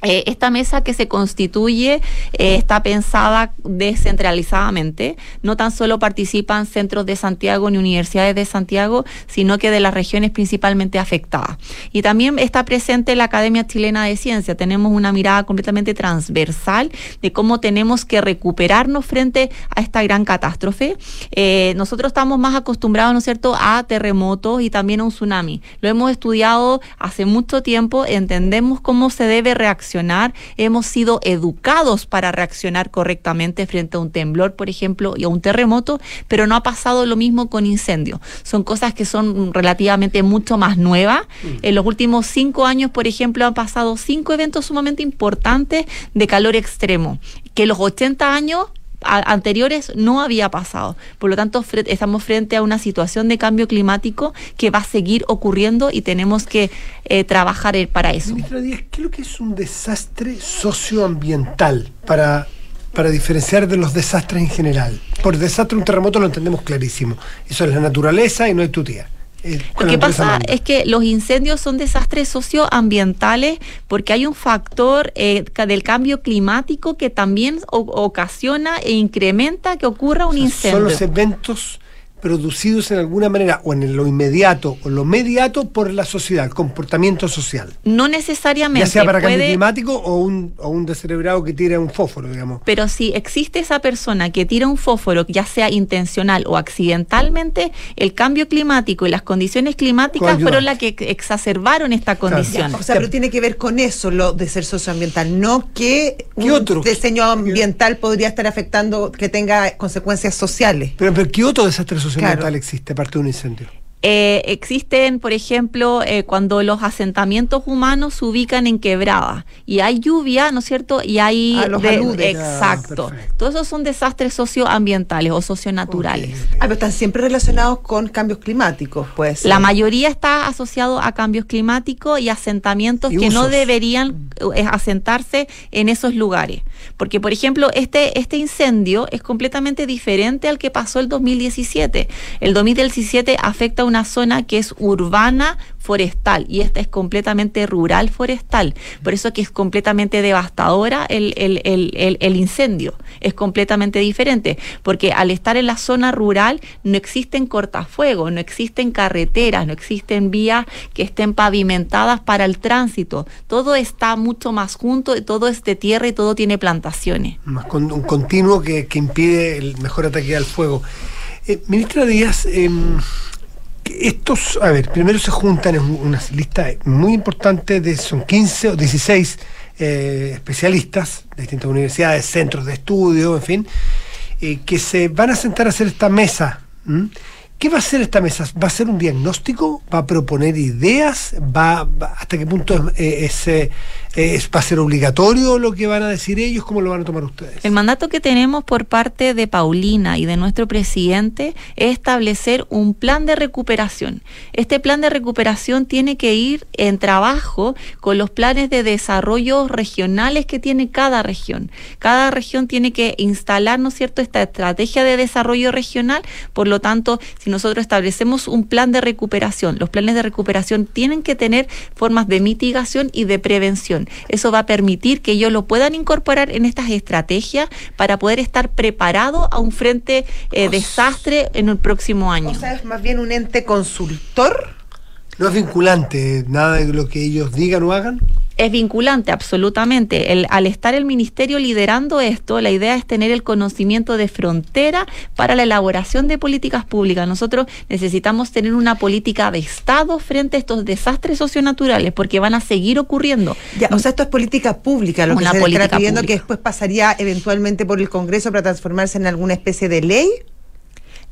Eh, esta mesa que se constituye eh, está pensada descentralizadamente. No tan solo participan centros de Santiago ni universidades de Santiago, sino que de las regiones principalmente afectadas. Y también está presente la Academia Chilena de Ciencia. Tenemos una mirada completamente transversal de cómo tenemos que recuperarnos frente a esta gran catástrofe. Eh, nosotros estamos más acostumbrados, ¿no es cierto?, a terremotos y también a un tsunami. Lo hemos estudiado hace mucho tiempo, entendemos cómo se debe reaccionar, hemos sido educados para reaccionar correctamente frente a un temblor, por ejemplo, y a un terremoto, pero no ha pasado lo mismo con incendios. Son cosas que son relativamente mucho más nuevas. En los últimos cinco años, por ejemplo, han pasado cinco eventos sumamente importantes de calor extremo, que los 80 años anteriores no había pasado. Por lo tanto, fre- estamos frente a una situación de cambio climático que va a seguir ocurriendo y tenemos que eh, trabajar eh, para eso. Ministra Díaz, ¿qué es que es un desastre socioambiental para, para diferenciar de los desastres en general? Por desastre, un terremoto lo entendemos clarísimo. Eso es la naturaleza y no hay tu tía. Eh, Lo que pasa es que los incendios son desastres socioambientales porque hay un factor eh, del cambio climático que también o- ocasiona e incrementa que ocurra un O sea, incendio. Son los eventos producidos en alguna manera o en lo inmediato o lo mediato por la sociedad, el comportamiento social. No necesariamente Ya sea para cambio climático o un, o un descerebrado que tira un fósforo, digamos. Pero si existe esa persona que tira un fósforo, ya sea intencional o accidentalmente, el cambio climático y las condiciones climáticas fueron las que exacerbaron esta condición. O sea, pero tiene que ver con eso, lo de ser socioambiental, no que un ¿Qué otro? diseño ambiental podría estar afectando que tenga consecuencias sociales. Pero, pero ¿qué otro desastre socioambiental Claro. existe aparte de un incendio? Eh, existen, por ejemplo, eh, cuando los asentamientos humanos se ubican en quebradas y hay lluvia, ¿no es cierto? Y hay... Ah, los aludes. Exacto. Ah. Todos esos son desastres socioambientales o socionaturales. Ok, ok. Ah, pero están siempre relacionados con cambios climáticos, pues. La mayoría está asociado a cambios climáticos y asentamientos Y que no usos. deberían eh, asentarse en esos lugares. Porque, por ejemplo, este, este incendio es completamente diferente al que pasó el 2017. El 2017 afecta a una zona que es urbana forestal y esta es completamente rural forestal. Por eso que es completamente devastadora el, el, el, el, incendio. Es completamente diferente. Porque al estar en la zona rural no existen cortafuegos, no existen carreteras, no existen vías que estén pavimentadas para el tránsito. Todo está mucho más junto, todo es de tierra y todo tiene plantaciones. Más con, un continuo que, que impide el mejor ataque al fuego. Eh, ministra Díaz, em, estos, a ver, primero se juntan en una lista muy importante de, son 15 o 16 eh, especialistas de distintas universidades, centros de estudio, en fin, eh, que se van a sentar a hacer esta mesa. ¿Qué va a hacer esta mesa? ¿Va a ser un diagnóstico? ¿Va a proponer ideas? ¿Va, ¿Hasta qué punto es, es, eh, es- va a ser obligatorio lo que van a decir ellos? ¿Cómo lo van a tomar ustedes? El mandato que tenemos por parte de Paulina y de nuestro presidente es establecer un plan de recuperación. Este plan de recuperación tiene que ir en trabajo con los planes de desarrollo regionales que tiene cada región. Cada región tiene que instalar, ¿no es cierto?, esta estrategia de desarrollo regional. Por lo tanto, si nosotros establecemos un plan de recuperación, los planes de recuperación tienen que tener formas de mitigación y de prevención. Eso va a permitir que ellos lo puedan incorporar en estas estrategias para poder estar preparado a un frente eh, desastre en el próximo año. O sea, es más bien un ente consultor. ¿No es vinculante nada de lo que ellos digan o hagan? Es vinculante, absolutamente. El- al estar el ministerio liderando esto, la idea es tener el conocimiento de frontera para la elaboración de políticas públicas. Nosotros necesitamos tener una política de Estado frente a estos desastres socionaturales, porque van a seguir ocurriendo. Ya, o sea, esto es política pública, lo que se está pidiendo que después pasaría eventualmente por el Congreso para transformarse en alguna especie de ley.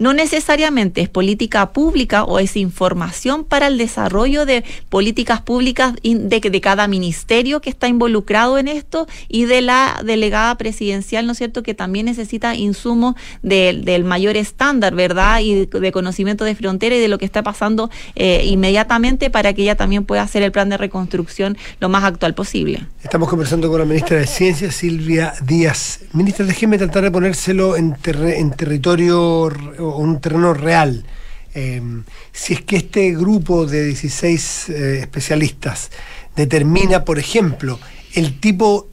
No necesariamente es política pública o es información para el desarrollo de políticas públicas de, cada ministerio que está involucrado en esto y de la delegada presidencial, ¿no es cierto?, que también necesita insumos del- mayor estándar, ¿verdad?, y de, conocimiento de frontera y de lo que está pasando eh, inmediatamente para que ella también pueda hacer el plan de reconstrucción lo más actual posible. Estamos conversando con la ministra de Ciencia, Silvia Díaz. Ministra, déjeme tratar de ponérselo en, en territorio un terreno real. Eh, si es que este grupo de 16 eh, especialistas determina, por ejemplo, el tipo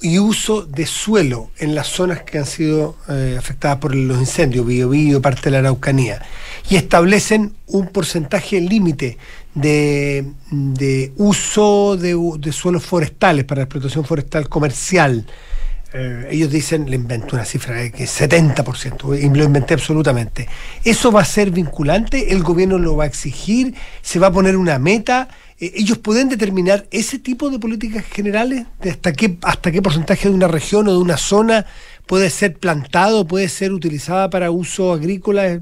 y uso de suelo en las zonas que han sido eh, afectadas por los incendios, Biobío, parte de la Araucanía, y establecen un porcentaje límite de, de uso de suelos forestales para la explotación forestal comercial. Eh, ellos dicen, le invento una cifra de que 70%, y lo inventé absolutamente. ¿Eso va a ser vinculante? ¿El gobierno lo va a exigir? ¿Se va a poner una meta? Eh, ¿Ellos pueden determinar ese tipo de políticas generales? ¿De hasta, qué, ¿Hasta qué porcentaje de una región o de una zona puede ser plantado, puede ser utilizada para uso agrícola,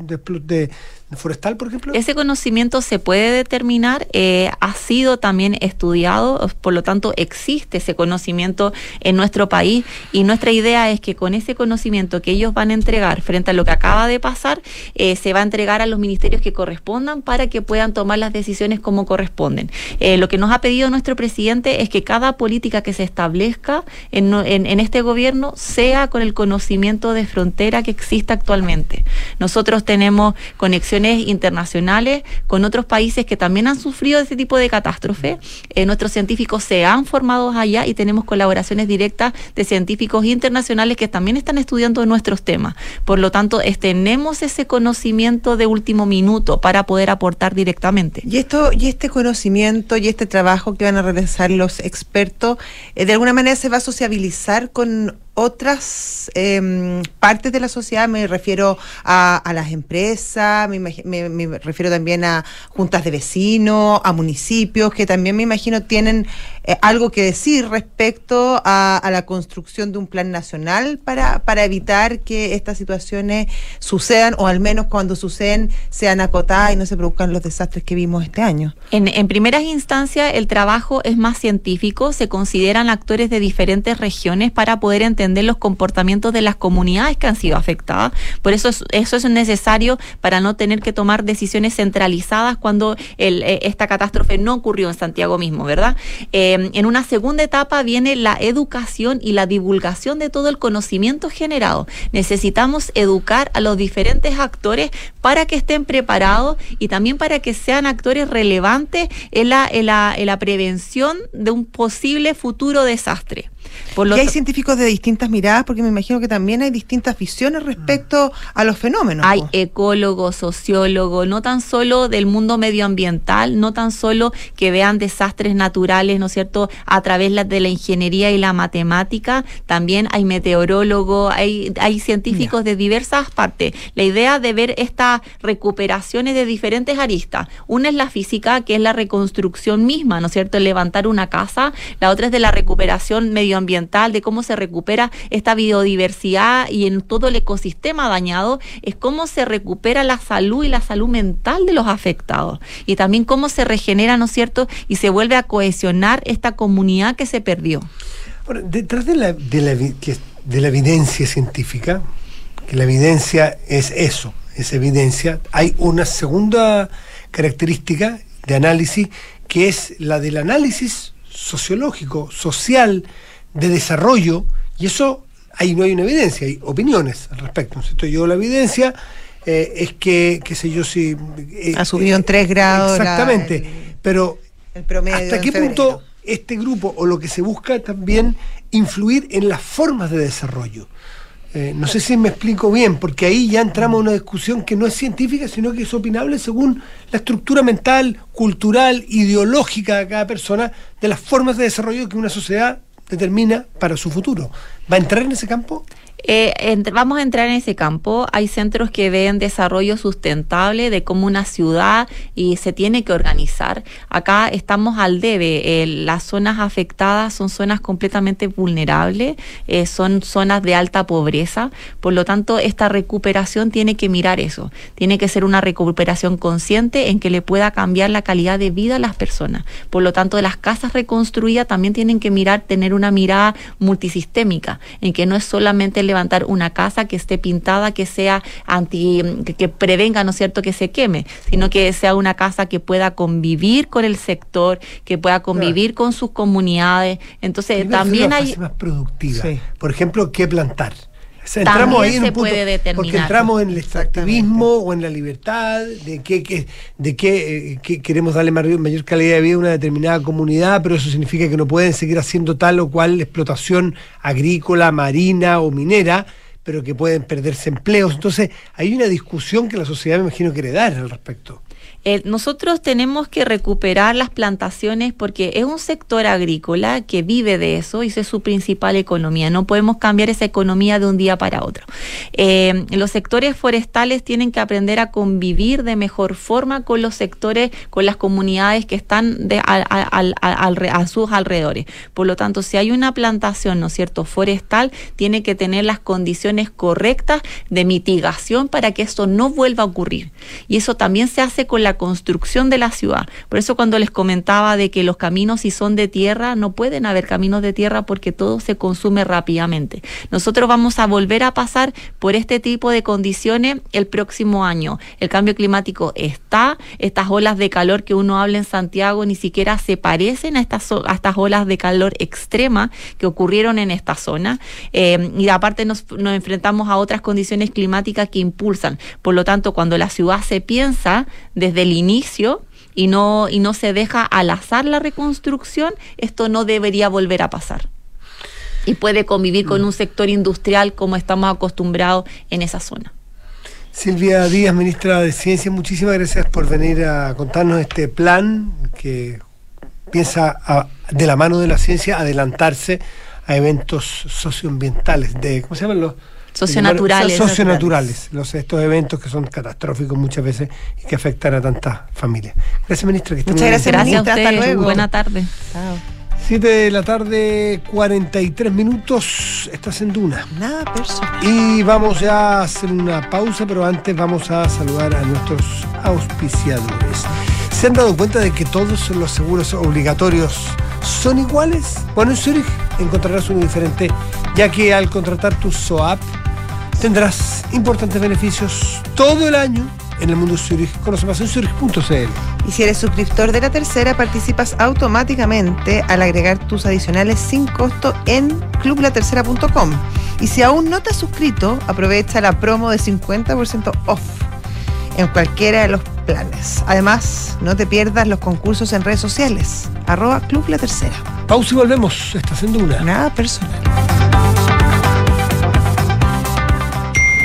forestal, por ejemplo? Ese conocimiento se puede determinar, eh, ha sido también estudiado, por lo tanto existe ese conocimiento en nuestro país y nuestra idea es que con ese conocimiento que ellos van a entregar frente a lo que acaba de pasar, eh, se va a entregar a los ministerios que correspondan para que puedan tomar las decisiones como corresponden. Eh, lo que nos ha pedido nuestro presidente es que cada política que se establezca en, en- en este gobierno sea con el conocimiento de frontera que existe actualmente. Nosotros tenemos conexiones internacionales con otros países que también han sufrido ese tipo de catástrofe. Eh, nuestros científicos se han formado allá y tenemos colaboraciones directas de científicos internacionales que también están estudiando nuestros temas. Por lo tanto, es- tenemos ese conocimiento de último minuto para poder aportar directamente. Y esto, y este conocimiento y este trabajo que van a realizar los expertos, eh, de alguna manera se va a sociabilizar con otras em, partes de la sociedad, me refiero a, a las empresas, me, me- me refiero también a juntas de vecinos, a municipios, que también me imagino tienen eh, algo que decir respecto a, la construcción de un plan nacional para, para evitar que estas situaciones sucedan, o al menos cuando suceden sean acotadas y no se produzcan los desastres que vimos este año. En, en primeras instancias, el trabajo es más científico, se consideran actores de diferentes regiones para poder entender los comportamientos de las comunidades que han sido afectadas. Por eso es, eso es necesario para no tener que tomar decisiones centralizadas cuando el, eh, esta catástrofe no ocurrió en Santiago mismo, ¿verdad? Eh, en una segunda etapa viene la educación y la divulgación de todo el conocimiento generado. Necesitamos educar a los diferentes actores para que estén preparados y también para que sean actores relevantes en la, en la, en la prevención de un posible futuro desastre. Por lo y hay científicos de distintas miradas, porque me imagino que también hay distintas visiones respecto a los fenómenos. Hay ecólogos, sociólogos, no tan solo del mundo medioambiental, no tan solo que vean desastres naturales, ¿no es cierto?, a través de la ingeniería y la matemática, también hay meteorólogos, hay, hay científicos de diversas partes. La idea de ver estas recuperaciones de diferentes aristas. Una es la física, que es la reconstrucción misma, ¿no es cierto?, levantar una casa, la otra es de la recuperación medioambiental, de cómo se recupera esta biodiversidad y en todo el ecosistema dañado, es cómo se recupera la salud y la salud mental de los afectados. Y también cómo se regenera, ¿no es cierto?, y se vuelve a cohesionar esta comunidad que se perdió. Detrás de la, de, la, de la evidencia científica, que la evidencia es eso, es evidencia, hay una segunda característica de análisis que es la del análisis sociológico, social, de desarrollo, y eso ahí no hay una evidencia, hay opiniones al respecto. ¿no es cierto? Yo la evidencia eh, es que, qué sé yo, si... eh, Ha subido en tres grados la- Exactamente, el- pero el promedio ¿Hasta qué febrero. punto este grupo o lo que se busca también influir en las formas de desarrollo? Eh, no sé si me explico bien, porque ahí ya entramos a una discusión que no es científica, sino que es opinable según la estructura mental, cultural, ideológica de cada persona, de las formas de desarrollo que una sociedad determina para su futuro. ¿Va a entrar en ese campo? Eh, vamos a entrar en ese campo. Hay centros que ven desarrollo sustentable de cómo una ciudad y se tiene que organizar. Acá estamos al debe. Eh, las zonas afectadas son zonas completamente vulnerables, eh, son zonas de alta pobreza. Por lo tanto, esta recuperación tiene que mirar eso. Tiene que ser una recuperación consciente en que le pueda cambiar la calidad de vida a las personas. Por lo tanto, las casas reconstruidas también tienen que mirar, tener una mirada multisistémica, en que no es solamente levantar una casa que esté pintada, que sea anti, que, que prevenga, ¿no es cierto?, que se queme, sino que sea una casa que pueda convivir con el sector, que pueda convivir con sus comunidades. Entonces, también hay... más productiva. Sí. Por ejemplo, ¿qué plantar? O sea, entramos ahí en se un punto, determinar. porque entramos en el extractivismo o en la libertad, de qué que, de qué, eh, que queremos darle mayor calidad de vida a una determinada comunidad, pero eso significa que no pueden seguir haciendo tal o cual explotación agrícola, marina o minera, pero que pueden perderse empleos. Entonces, hay una discusión que la sociedad me imagino quiere dar al respecto. Eh, nosotros tenemos que recuperar las plantaciones porque es un sector agrícola que vive de eso y es su principal economía. No podemos cambiar esa economía de un día para otro. Eh, los sectores forestales tienen que aprender a convivir de mejor forma con los sectores, con las comunidades que están a, sus alrededores. Por lo tanto, si hay una plantación, ¿no es cierto?, forestal, tiene que tener las condiciones correctas de mitigación para que esto no vuelva a ocurrir. Y eso también se hace con la construcción de la ciudad. Por eso cuando les comentaba de que los caminos si son de tierra, no pueden haber caminos de tierra porque todo se consume rápidamente. Nosotros vamos a volver a pasar por este tipo de condiciones el próximo año. El cambio climático está, estas olas de calor que uno habla en Santiago ni siquiera se parecen a estas, a estas olas de calor extrema que ocurrieron en esta zona. Eh, y aparte nos, nos enfrentamos a otras condiciones climáticas que impulsan. Por lo tanto, cuando la ciudad se piensa desde el inicio, y no, y no se deja al azar la reconstrucción, esto no debería volver a pasar. Y puede convivir con un sector industrial como estamos acostumbrados en esa zona. Silvia Díaz, ministra de Ciencia, muchísimas gracias por venir a contarnos este plan que piensa a- de la mano de la ciencia adelantarse a eventos socioambientales, de, ¿cómo se llaman los? Socionaturales. Socionaturales, los, estos eventos que son catastróficos muchas veces y que afectan a tantas familias. Gracias, ministra. Que Muchas gracias, Gracias a ministra, hasta luego. Buena tarde. Chao. 7 de la tarde, 43 minutos, estás en Duna. Nada personal. Y vamos ya a hacer una pausa, pero antes vamos a saludar a nuestros auspiciadores. ¿Se han dado cuenta de que todos los seguros obligatorios son iguales? Bueno, en Zurich encontrarás uno diferente, ya que al contratar tu SOAP tendrás importantes beneficios todo el año en el mundo Zurich. Conoce más en zurich.cl. Y si eres suscriptor de la tercera, participas automáticamente al agregar tus adicionales sin costo en clublatercera.com. Y si aún no te has suscrito, aprovecha la promo de 50% off en cualquiera de los planes. Además, no te pierdas los concursos en redes sociales. Arroba Club La Tercera. Pausa y volvemos. Estás en Duna. Nada personal.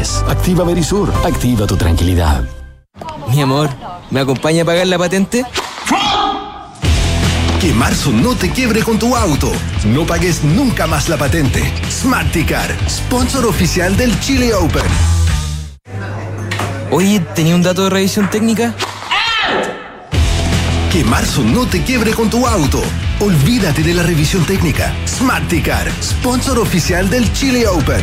600-385-0003. Activa Verisur, activa tu tranquilidad. Mi amor, ¿me acompaña a pagar la patente? Que marzo no te quiebre con tu auto. No pagues nunca más la patente. Smarticar, sponsor oficial del Chile Open. Oye, ¿tenía un dato de revisión técnica? Que marzo no te quiebre con tu auto. Olvídate de la revisión técnica. Smarticar, sponsor oficial del Chile Open.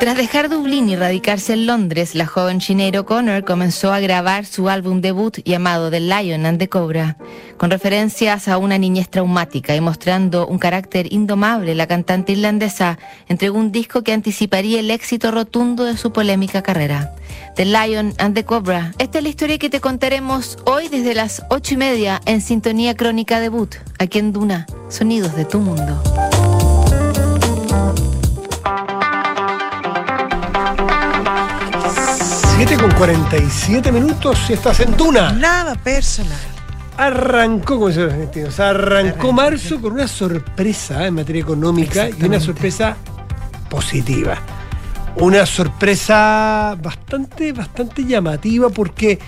Tras dejar Dublín y radicarse en Londres, la joven Sinead O'Connor comenzó a grabar su álbum debut llamado The Lion and the Cobra. Con referencias a una niñez traumática y mostrando un carácter indomable, la cantante irlandesa entregó un disco que anticiparía el éxito rotundo de su polémica carrera. The Lion and the Cobra. Esta es la historia que te contaremos hoy desde las ocho y media en Sintonía Crónica Debut, aquí en Duna, Sonidos de tu Mundo. 7 con 47 minutos y estás en Tuna. Nada personal. Arrancó, como los argentinos, arrancó marzo con una sorpresa en materia económica y una sorpresa positiva. Una sorpresa bastante, bastante llamativa porque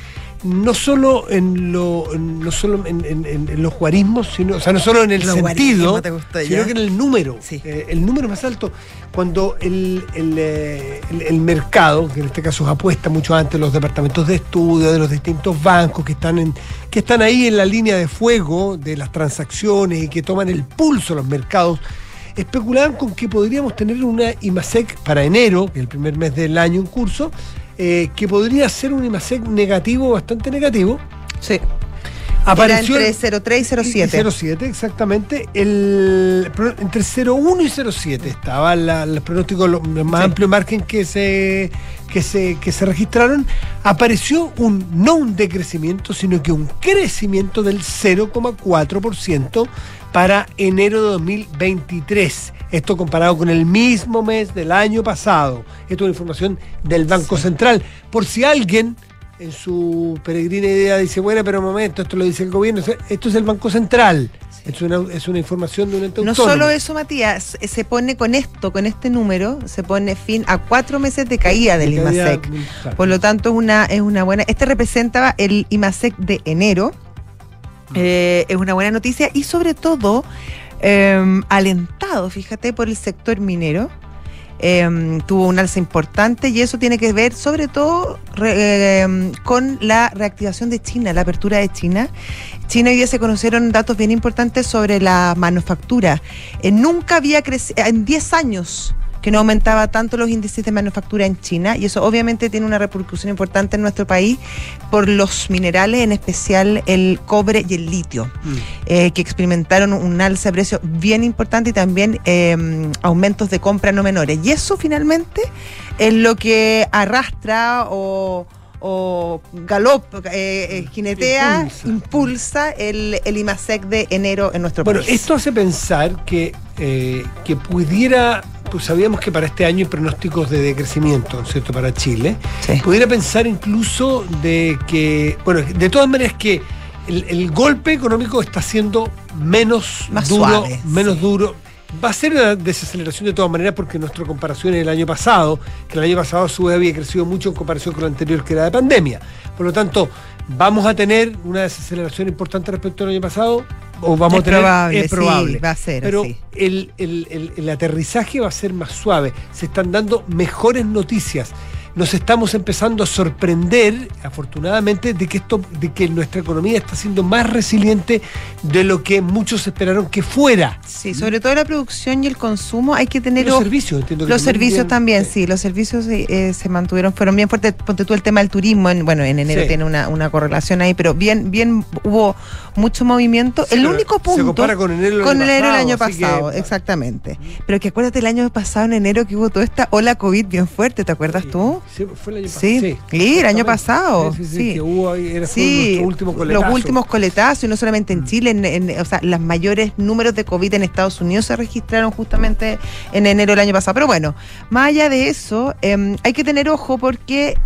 no solo en lo, no solo en, en- en- en los guarismos, sino, o sea, no solo en el Los sentido, gustó, sino que en el número, eh, el número más alto, cuando el, el, eh, el- el mercado, que en este caso apuesta mucho antes los departamentos de estudio de los distintos bancos que están en, que están ahí en la línea de fuego de las transacciones y que toman el pulso a los mercados, especulaban con que podríamos tener una IMASEC para enero, que es el primer mes del año en curso, eh, que podría ser un IMASEC negativo, bastante negativo. Sí. Apareció Era entre 03 y 07. 07, exactamente. El, entre 01 y 07 estaba la- el pronóstico el más amplio margen que se, que, se, que se registraron. Apareció un, no un decrecimiento, sino que un crecimiento del 0,4% para enero de 2023. Esto comparado con el mismo mes del año pasado. Esto es una información del Banco Central. Por si alguien en su peregrina idea dice, bueno, pero un momento, esto lo dice el gobierno, esto es el Banco Central. Es, una, es una información de un ente No autónomo. solo eso, Matías, se- pone con esto, con este número, se pone fin a cuatro meses de caída del De caída, IMASEC. claro. Por lo tanto, es una, es una buena. Este representaba el IMASEC de enero. Eh, es una buena noticia y sobre todo eh, alentado, fíjate, por el sector minero. Eh, tuvo un alza importante y eso tiene que ver sobre todo eh, con la reactivación de China, la apertura de China. China hoy día se conocieron datos bien importantes sobre la manufactura. Eh, nunca había crecido, en 10 años que no aumentaba tanto los índices de manufactura en China y eso obviamente tiene una repercusión importante en nuestro país por los minerales, en especial el cobre y el litio eh, que experimentaron un alza de precio bien importante y también eh, aumentos de compra no menores. Y eso finalmente es lo que arrastra o, o galop, eh, eh, jinetea, impulsa, el, el IMASEC de enero en nuestro Bueno, país. esto hace pensar que, eh, que pudiera, pues sabíamos que para este año hay pronósticos de decrecimiento, ¿no es ¿cierto? Para Chile. Pudiera pensar incluso de que, bueno, de todas maneras que el, el golpe económico está siendo menos Más duro, suave, menos duro. Va a ser una desaceleración de todas maneras porque nuestra comparación es el año pasado, que el año pasado su vez había crecido mucho en comparación con lo anterior que era de pandemia. Por lo tanto, ¿vamos a tener una desaceleración importante respecto al año pasado? ¿O vamos Es a tener? probable, es sí, probable. va a ser Pero así. el, el- el- el aterrizaje va a ser más suave. Se están dando mejores noticias. Nos estamos empezando a sorprender, afortunadamente, de que esto, de que nuestra economía está siendo más resiliente de lo que muchos esperaron que fuera. Sí, sobre todo la producción y el consumo hay que tener Los servicios, entiendo que Los también servicios bien, también, sí, los servicios eh, eh, se mantuvieron, fueron bien fuertes. Ponte tú el tema del turismo, en, bueno, en enero Sí. tiene una, una correlación ahí, pero bien, bien hubo mucho movimiento. Sí, el único se punto. compara con enero con año enero del año pasado, que- exactamente. Pero que acuérdate el año pasado, en enero, que hubo toda esta ola COVID bien fuerte, ¿te acuerdas tú? Sí, fue el año pasado. Sí, sí, el año pasado. Sí, sí, que hubo ahí, era fue último coletazo. Mm. los últimos coletazos, y no solamente en Chile, en, en- o sea, los mayores números de COVID en Estados Unidos se registraron justamente en enero del año pasado. Pero bueno, más allá de eso, em, hay que tener ojo porque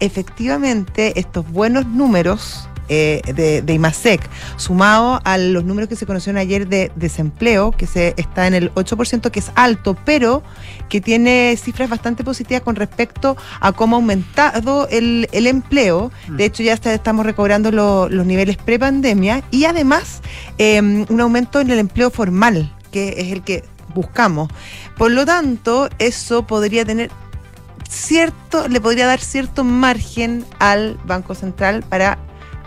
efectivamente estos buenos números eh, de, de IMASEC, sumado a los números que se conocieron ayer de desempleo, que se está en el 8%, que es alto, pero que tiene cifras bastante positivas con respecto a cómo ha aumentado el, el empleo. De hecho, ya está- estamos recobrando lo- los niveles pre-pandemia y además eh, un aumento en el empleo formal, que es el que buscamos. Por lo tanto, eso podría tener cierto, le podría dar cierto margen al Banco Central para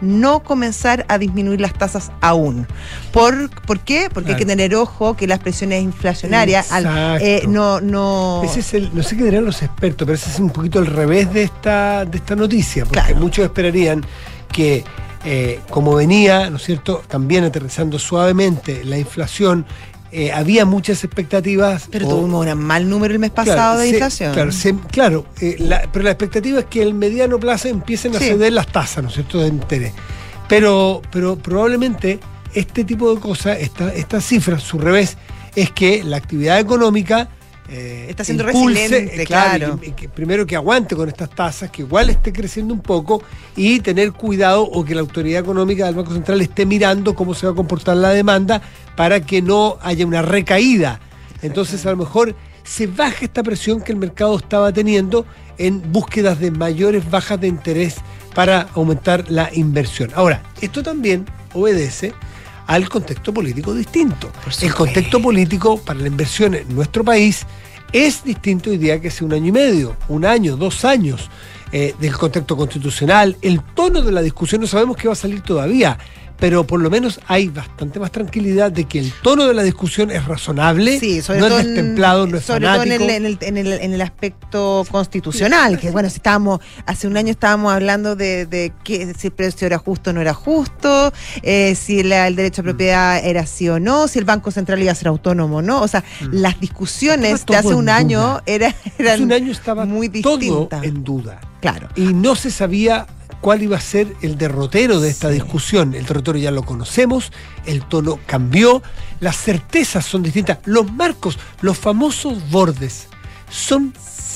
no comenzar a disminuir las tasas aún. ¿Por, ¿por qué? Porque hay que tener ojo que las presiones inflacionarias al- eh, no, no Ese es el, no sé qué dirán los expertos, pero ese es un poquito el revés de esta, de esta noticia, porque muchos esperarían que, eh, como venía, ¿no es cierto?, también aterrizando suavemente la inflación, eh, había muchas expectativas. Pero o- tuvimos un mal número el mes Claro, pasado de se- inflación. Claro, se- claro, eh, la- pero la expectativa es que el mediano plazo empiecen a Sí. ceder las tasas, ¿no es cierto?, de interés. Pero, pero probablemente este tipo de cosas, esta, estas cifras, su revés, es que la actividad económica eh, Está siendo impulse, resiliente, eh, claro, que- que primero que aguante con estas tasas, que igual esté creciendo un poco, y tener cuidado o que la autoridad económica del Banco Central esté mirando cómo se va a comportar la demanda para que no haya una recaída. Entonces a lo mejor se baja esta presión que el mercado estaba teniendo en búsquedas de mayores bajas de interés para aumentar la inversión. Ahora, esto también obedece al contexto político distinto. El contexto político para la inversión en nuestro país es distinto hoy día que hace un año y medio, un año, dos años, eh, del contexto constitucional, el tono de la discusión, no sabemos qué va a salir todavía, pero por lo menos hay bastante más tranquilidad de que el tono de la discusión es razonable, Sí, sobre no todo es en- destemplado, no es sobre todo en fanático. el, en, el, en, el, en el aspecto constitucional, que bueno, si estábamos, hace un año estábamos hablando de, de que si el precio era justo o no era justo, eh, si la- el derecho a propiedad era sí o no, si el Banco Central iba a ser autónomo o no. O sea, las discusiones de hace un en año era, eran Hace un año estaba muy todo distintas. en duda. Claro. Y no se sabía cuál iba a ser el derrotero de esta discusión. El derrotero ya lo conocemos, el tono cambió, las certezas son distintas, los marcos, los famosos bordes, son,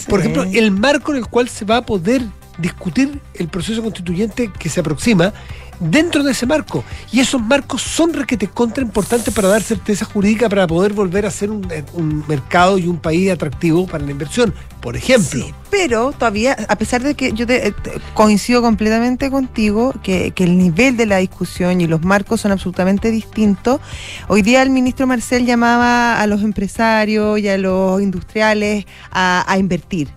por ejemplo, el marco en el cual se va a poder discutir el proceso constituyente que se aproxima dentro de ese marco. Y esos marcos son requete contra importantes para dar certeza jurídica para poder volver a ser un, un mercado y un país atractivo para la inversión, por ejemplo. Pero todavía, a pesar de que yo te- te- coincido completamente contigo, que, que el nivel de la discusión y los marcos son absolutamente distintos, hoy día el ministro Marcel llamaba a los empresarios y a los industriales a invertir.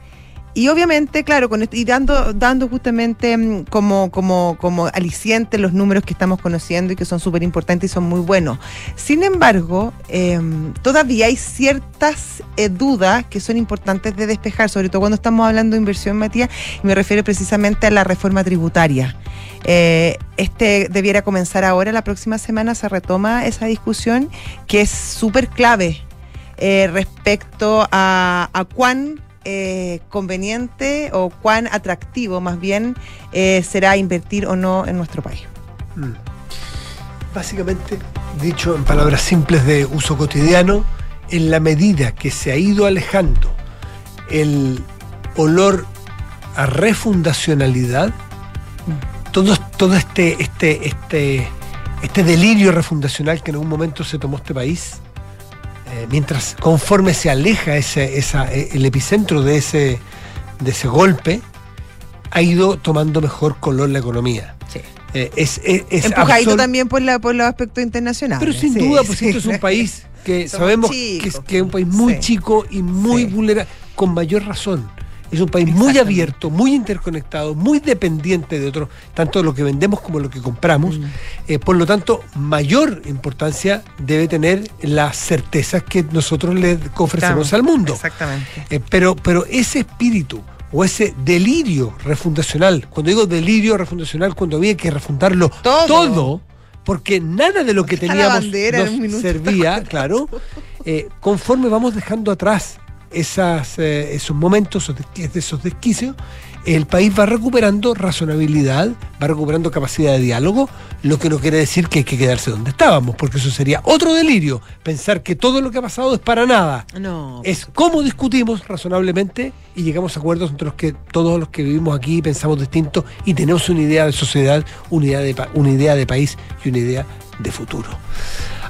Y obviamente, claro, con esto- y dando, dando justamente mm, como, como, como aliciente los números que estamos conociendo y que son súper importantes y son muy buenos. Sin embargo, eh, todavía hay ciertas eh, dudas que son importantes de despejar, sobre todo cuando estamos hablando de inversión, Matías, y me refiero precisamente a la reforma tributaria. Eh, este debiera comenzar ahora, la próxima semana se retoma esa discusión que es súper clave eh, respecto a, a cuán eh, conveniente o cuán atractivo más bien eh, será invertir o no en nuestro país. Mm. Básicamente, dicho en palabras simples de uso cotidiano, en la medida que se ha ido alejando el olor a refundacionalidad, todo, este, este, este, este delirio refundacional que en algún momento se tomó este país, eh, mientras conforme se aleja ese, esa, eh, el epicentro de ese, de ese golpe, ha ido tomando mejor color la economía. Sí. Eh, es, es, es Empujadito absol- también por, la, por los aspectos internacionales. Pero sin Sí, duda, pues sí. esto es un país que Somos sabemos que es, chicos. que es un país muy Sí. chico y muy vulnerable, con mayor razón. Es un país muy abierto, muy interconectado, muy dependiente de otros, tanto lo que vendemos como lo que compramos. Mm. Eh, por lo tanto, mayor importancia debe tener las certezas que nosotros le ofrecemos Estamos- al mundo. Exactamente. Eh, pero, pero ese espíritu o ese delirio refundacional, cuando digo delirio refundacional, cuando había que refundarlo todo, porque nada de lo que teníamos nos servía, claro, eh, conforme vamos dejando atrás esas, eh, esos momentos, esos esos desquicios, el país va recuperando razonabilidad, va recuperando capacidad de diálogo, lo que no quiere decir que hay que quedarse donde estábamos, porque eso sería otro delirio, pensar que todo lo que ha pasado es para nada. No. Es cómo discutimos razonablemente y llegamos a acuerdos entre los que todos los que vivimos aquí pensamos distinto y tenemos una idea de sociedad, una idea de, una idea de país y una idea de futuro.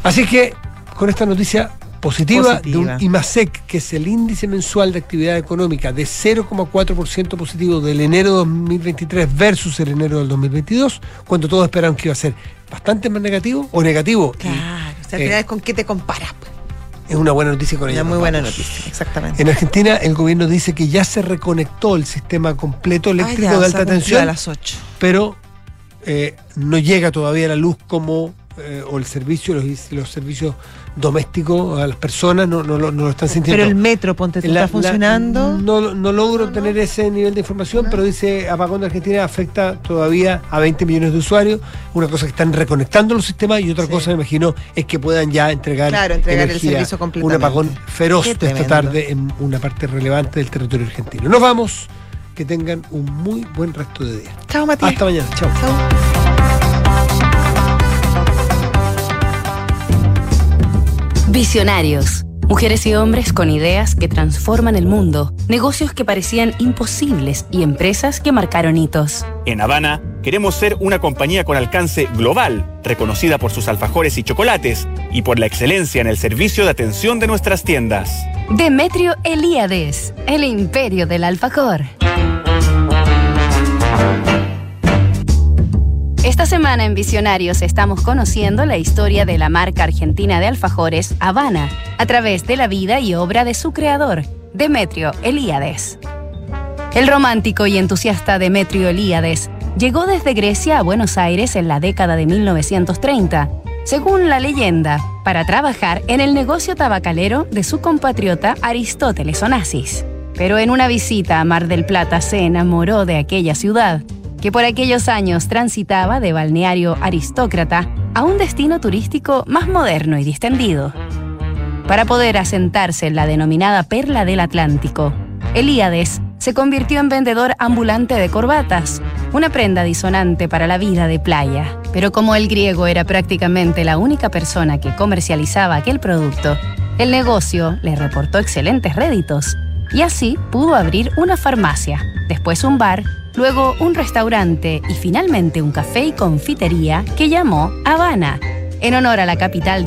Así que con esta noticia positiva, Positiva. de un IMASEC, que es el índice mensual de actividad económica de 0,4% positivo del enero de 2023 versus el enero del 2022, cuando todos esperaban que iba a ser bastante más negativo o negativo. y, Claro, o sea, al eh, es con qué te comparas. pues. es una buena noticia con ella. Una muy buena vamos. noticia, exactamente. En Argentina, el gobierno dice que ya se reconectó el sistema completo eléctrico Ah, ya, de alta tensión, a las 8. pero eh, no llega todavía la luz como eh, o el servicio, los, los servicios domésticos a las personas no, no, lo- no lo están sintiendo. Pero el metro, ponte, ¿tú La- está la- funcionando? no, no logro tener ese nivel de información, pero dice Apagón de Argentina afecta todavía a 20 millones de usuarios. Una cosa que están reconectando los sistemas y otra cosa, me imagino, es que puedan ya entregar, Claro, entregar el energía. servicio Un apagón feroz de esta tarde en una parte relevante del territorio argentino. Nos vamos. Que tengan un muy buen resto de día. Chao, Matías. Hasta mañana. Chao. Visionarios. Mujeres y hombres con ideas que transforman el mundo, negocios que parecían imposibles y empresas que marcaron hitos. En Habana, queremos ser una compañía con alcance global, reconocida por sus alfajores y chocolates y por la excelencia en el servicio de atención de nuestras tiendas. Demetrio Elíades, el imperio del alfajor. Esta semana en Visionarios estamos conociendo la historia de la marca argentina de alfajores Habana, a través de la vida y obra de su creador, Demetrio Elíades. El romántico y entusiasta Demetrio Elíades llegó desde Grecia a Buenos Aires en la década de 1930, según la leyenda, para trabajar en el negocio tabacalero de su compatriota Aristóteles Onassis. Pero en una visita a Mar del Plata se enamoró de aquella ciudad, que por aquellos años transitaba de balneario aristócrata a un destino turístico más moderno y distendido. Para poder asentarse en la denominada Perla del Atlántico, Elíades se convirtió en vendedor ambulante de corbatas, una prenda disonante para la vida de playa. Pero como el griego era prácticamente la única persona que comercializaba aquel producto, el negocio le reportó excelentes réditos y así pudo abrir una farmacia, después un bar, luego un restaurante y finalmente un café y confitería que llamó Habana, en honor a la capital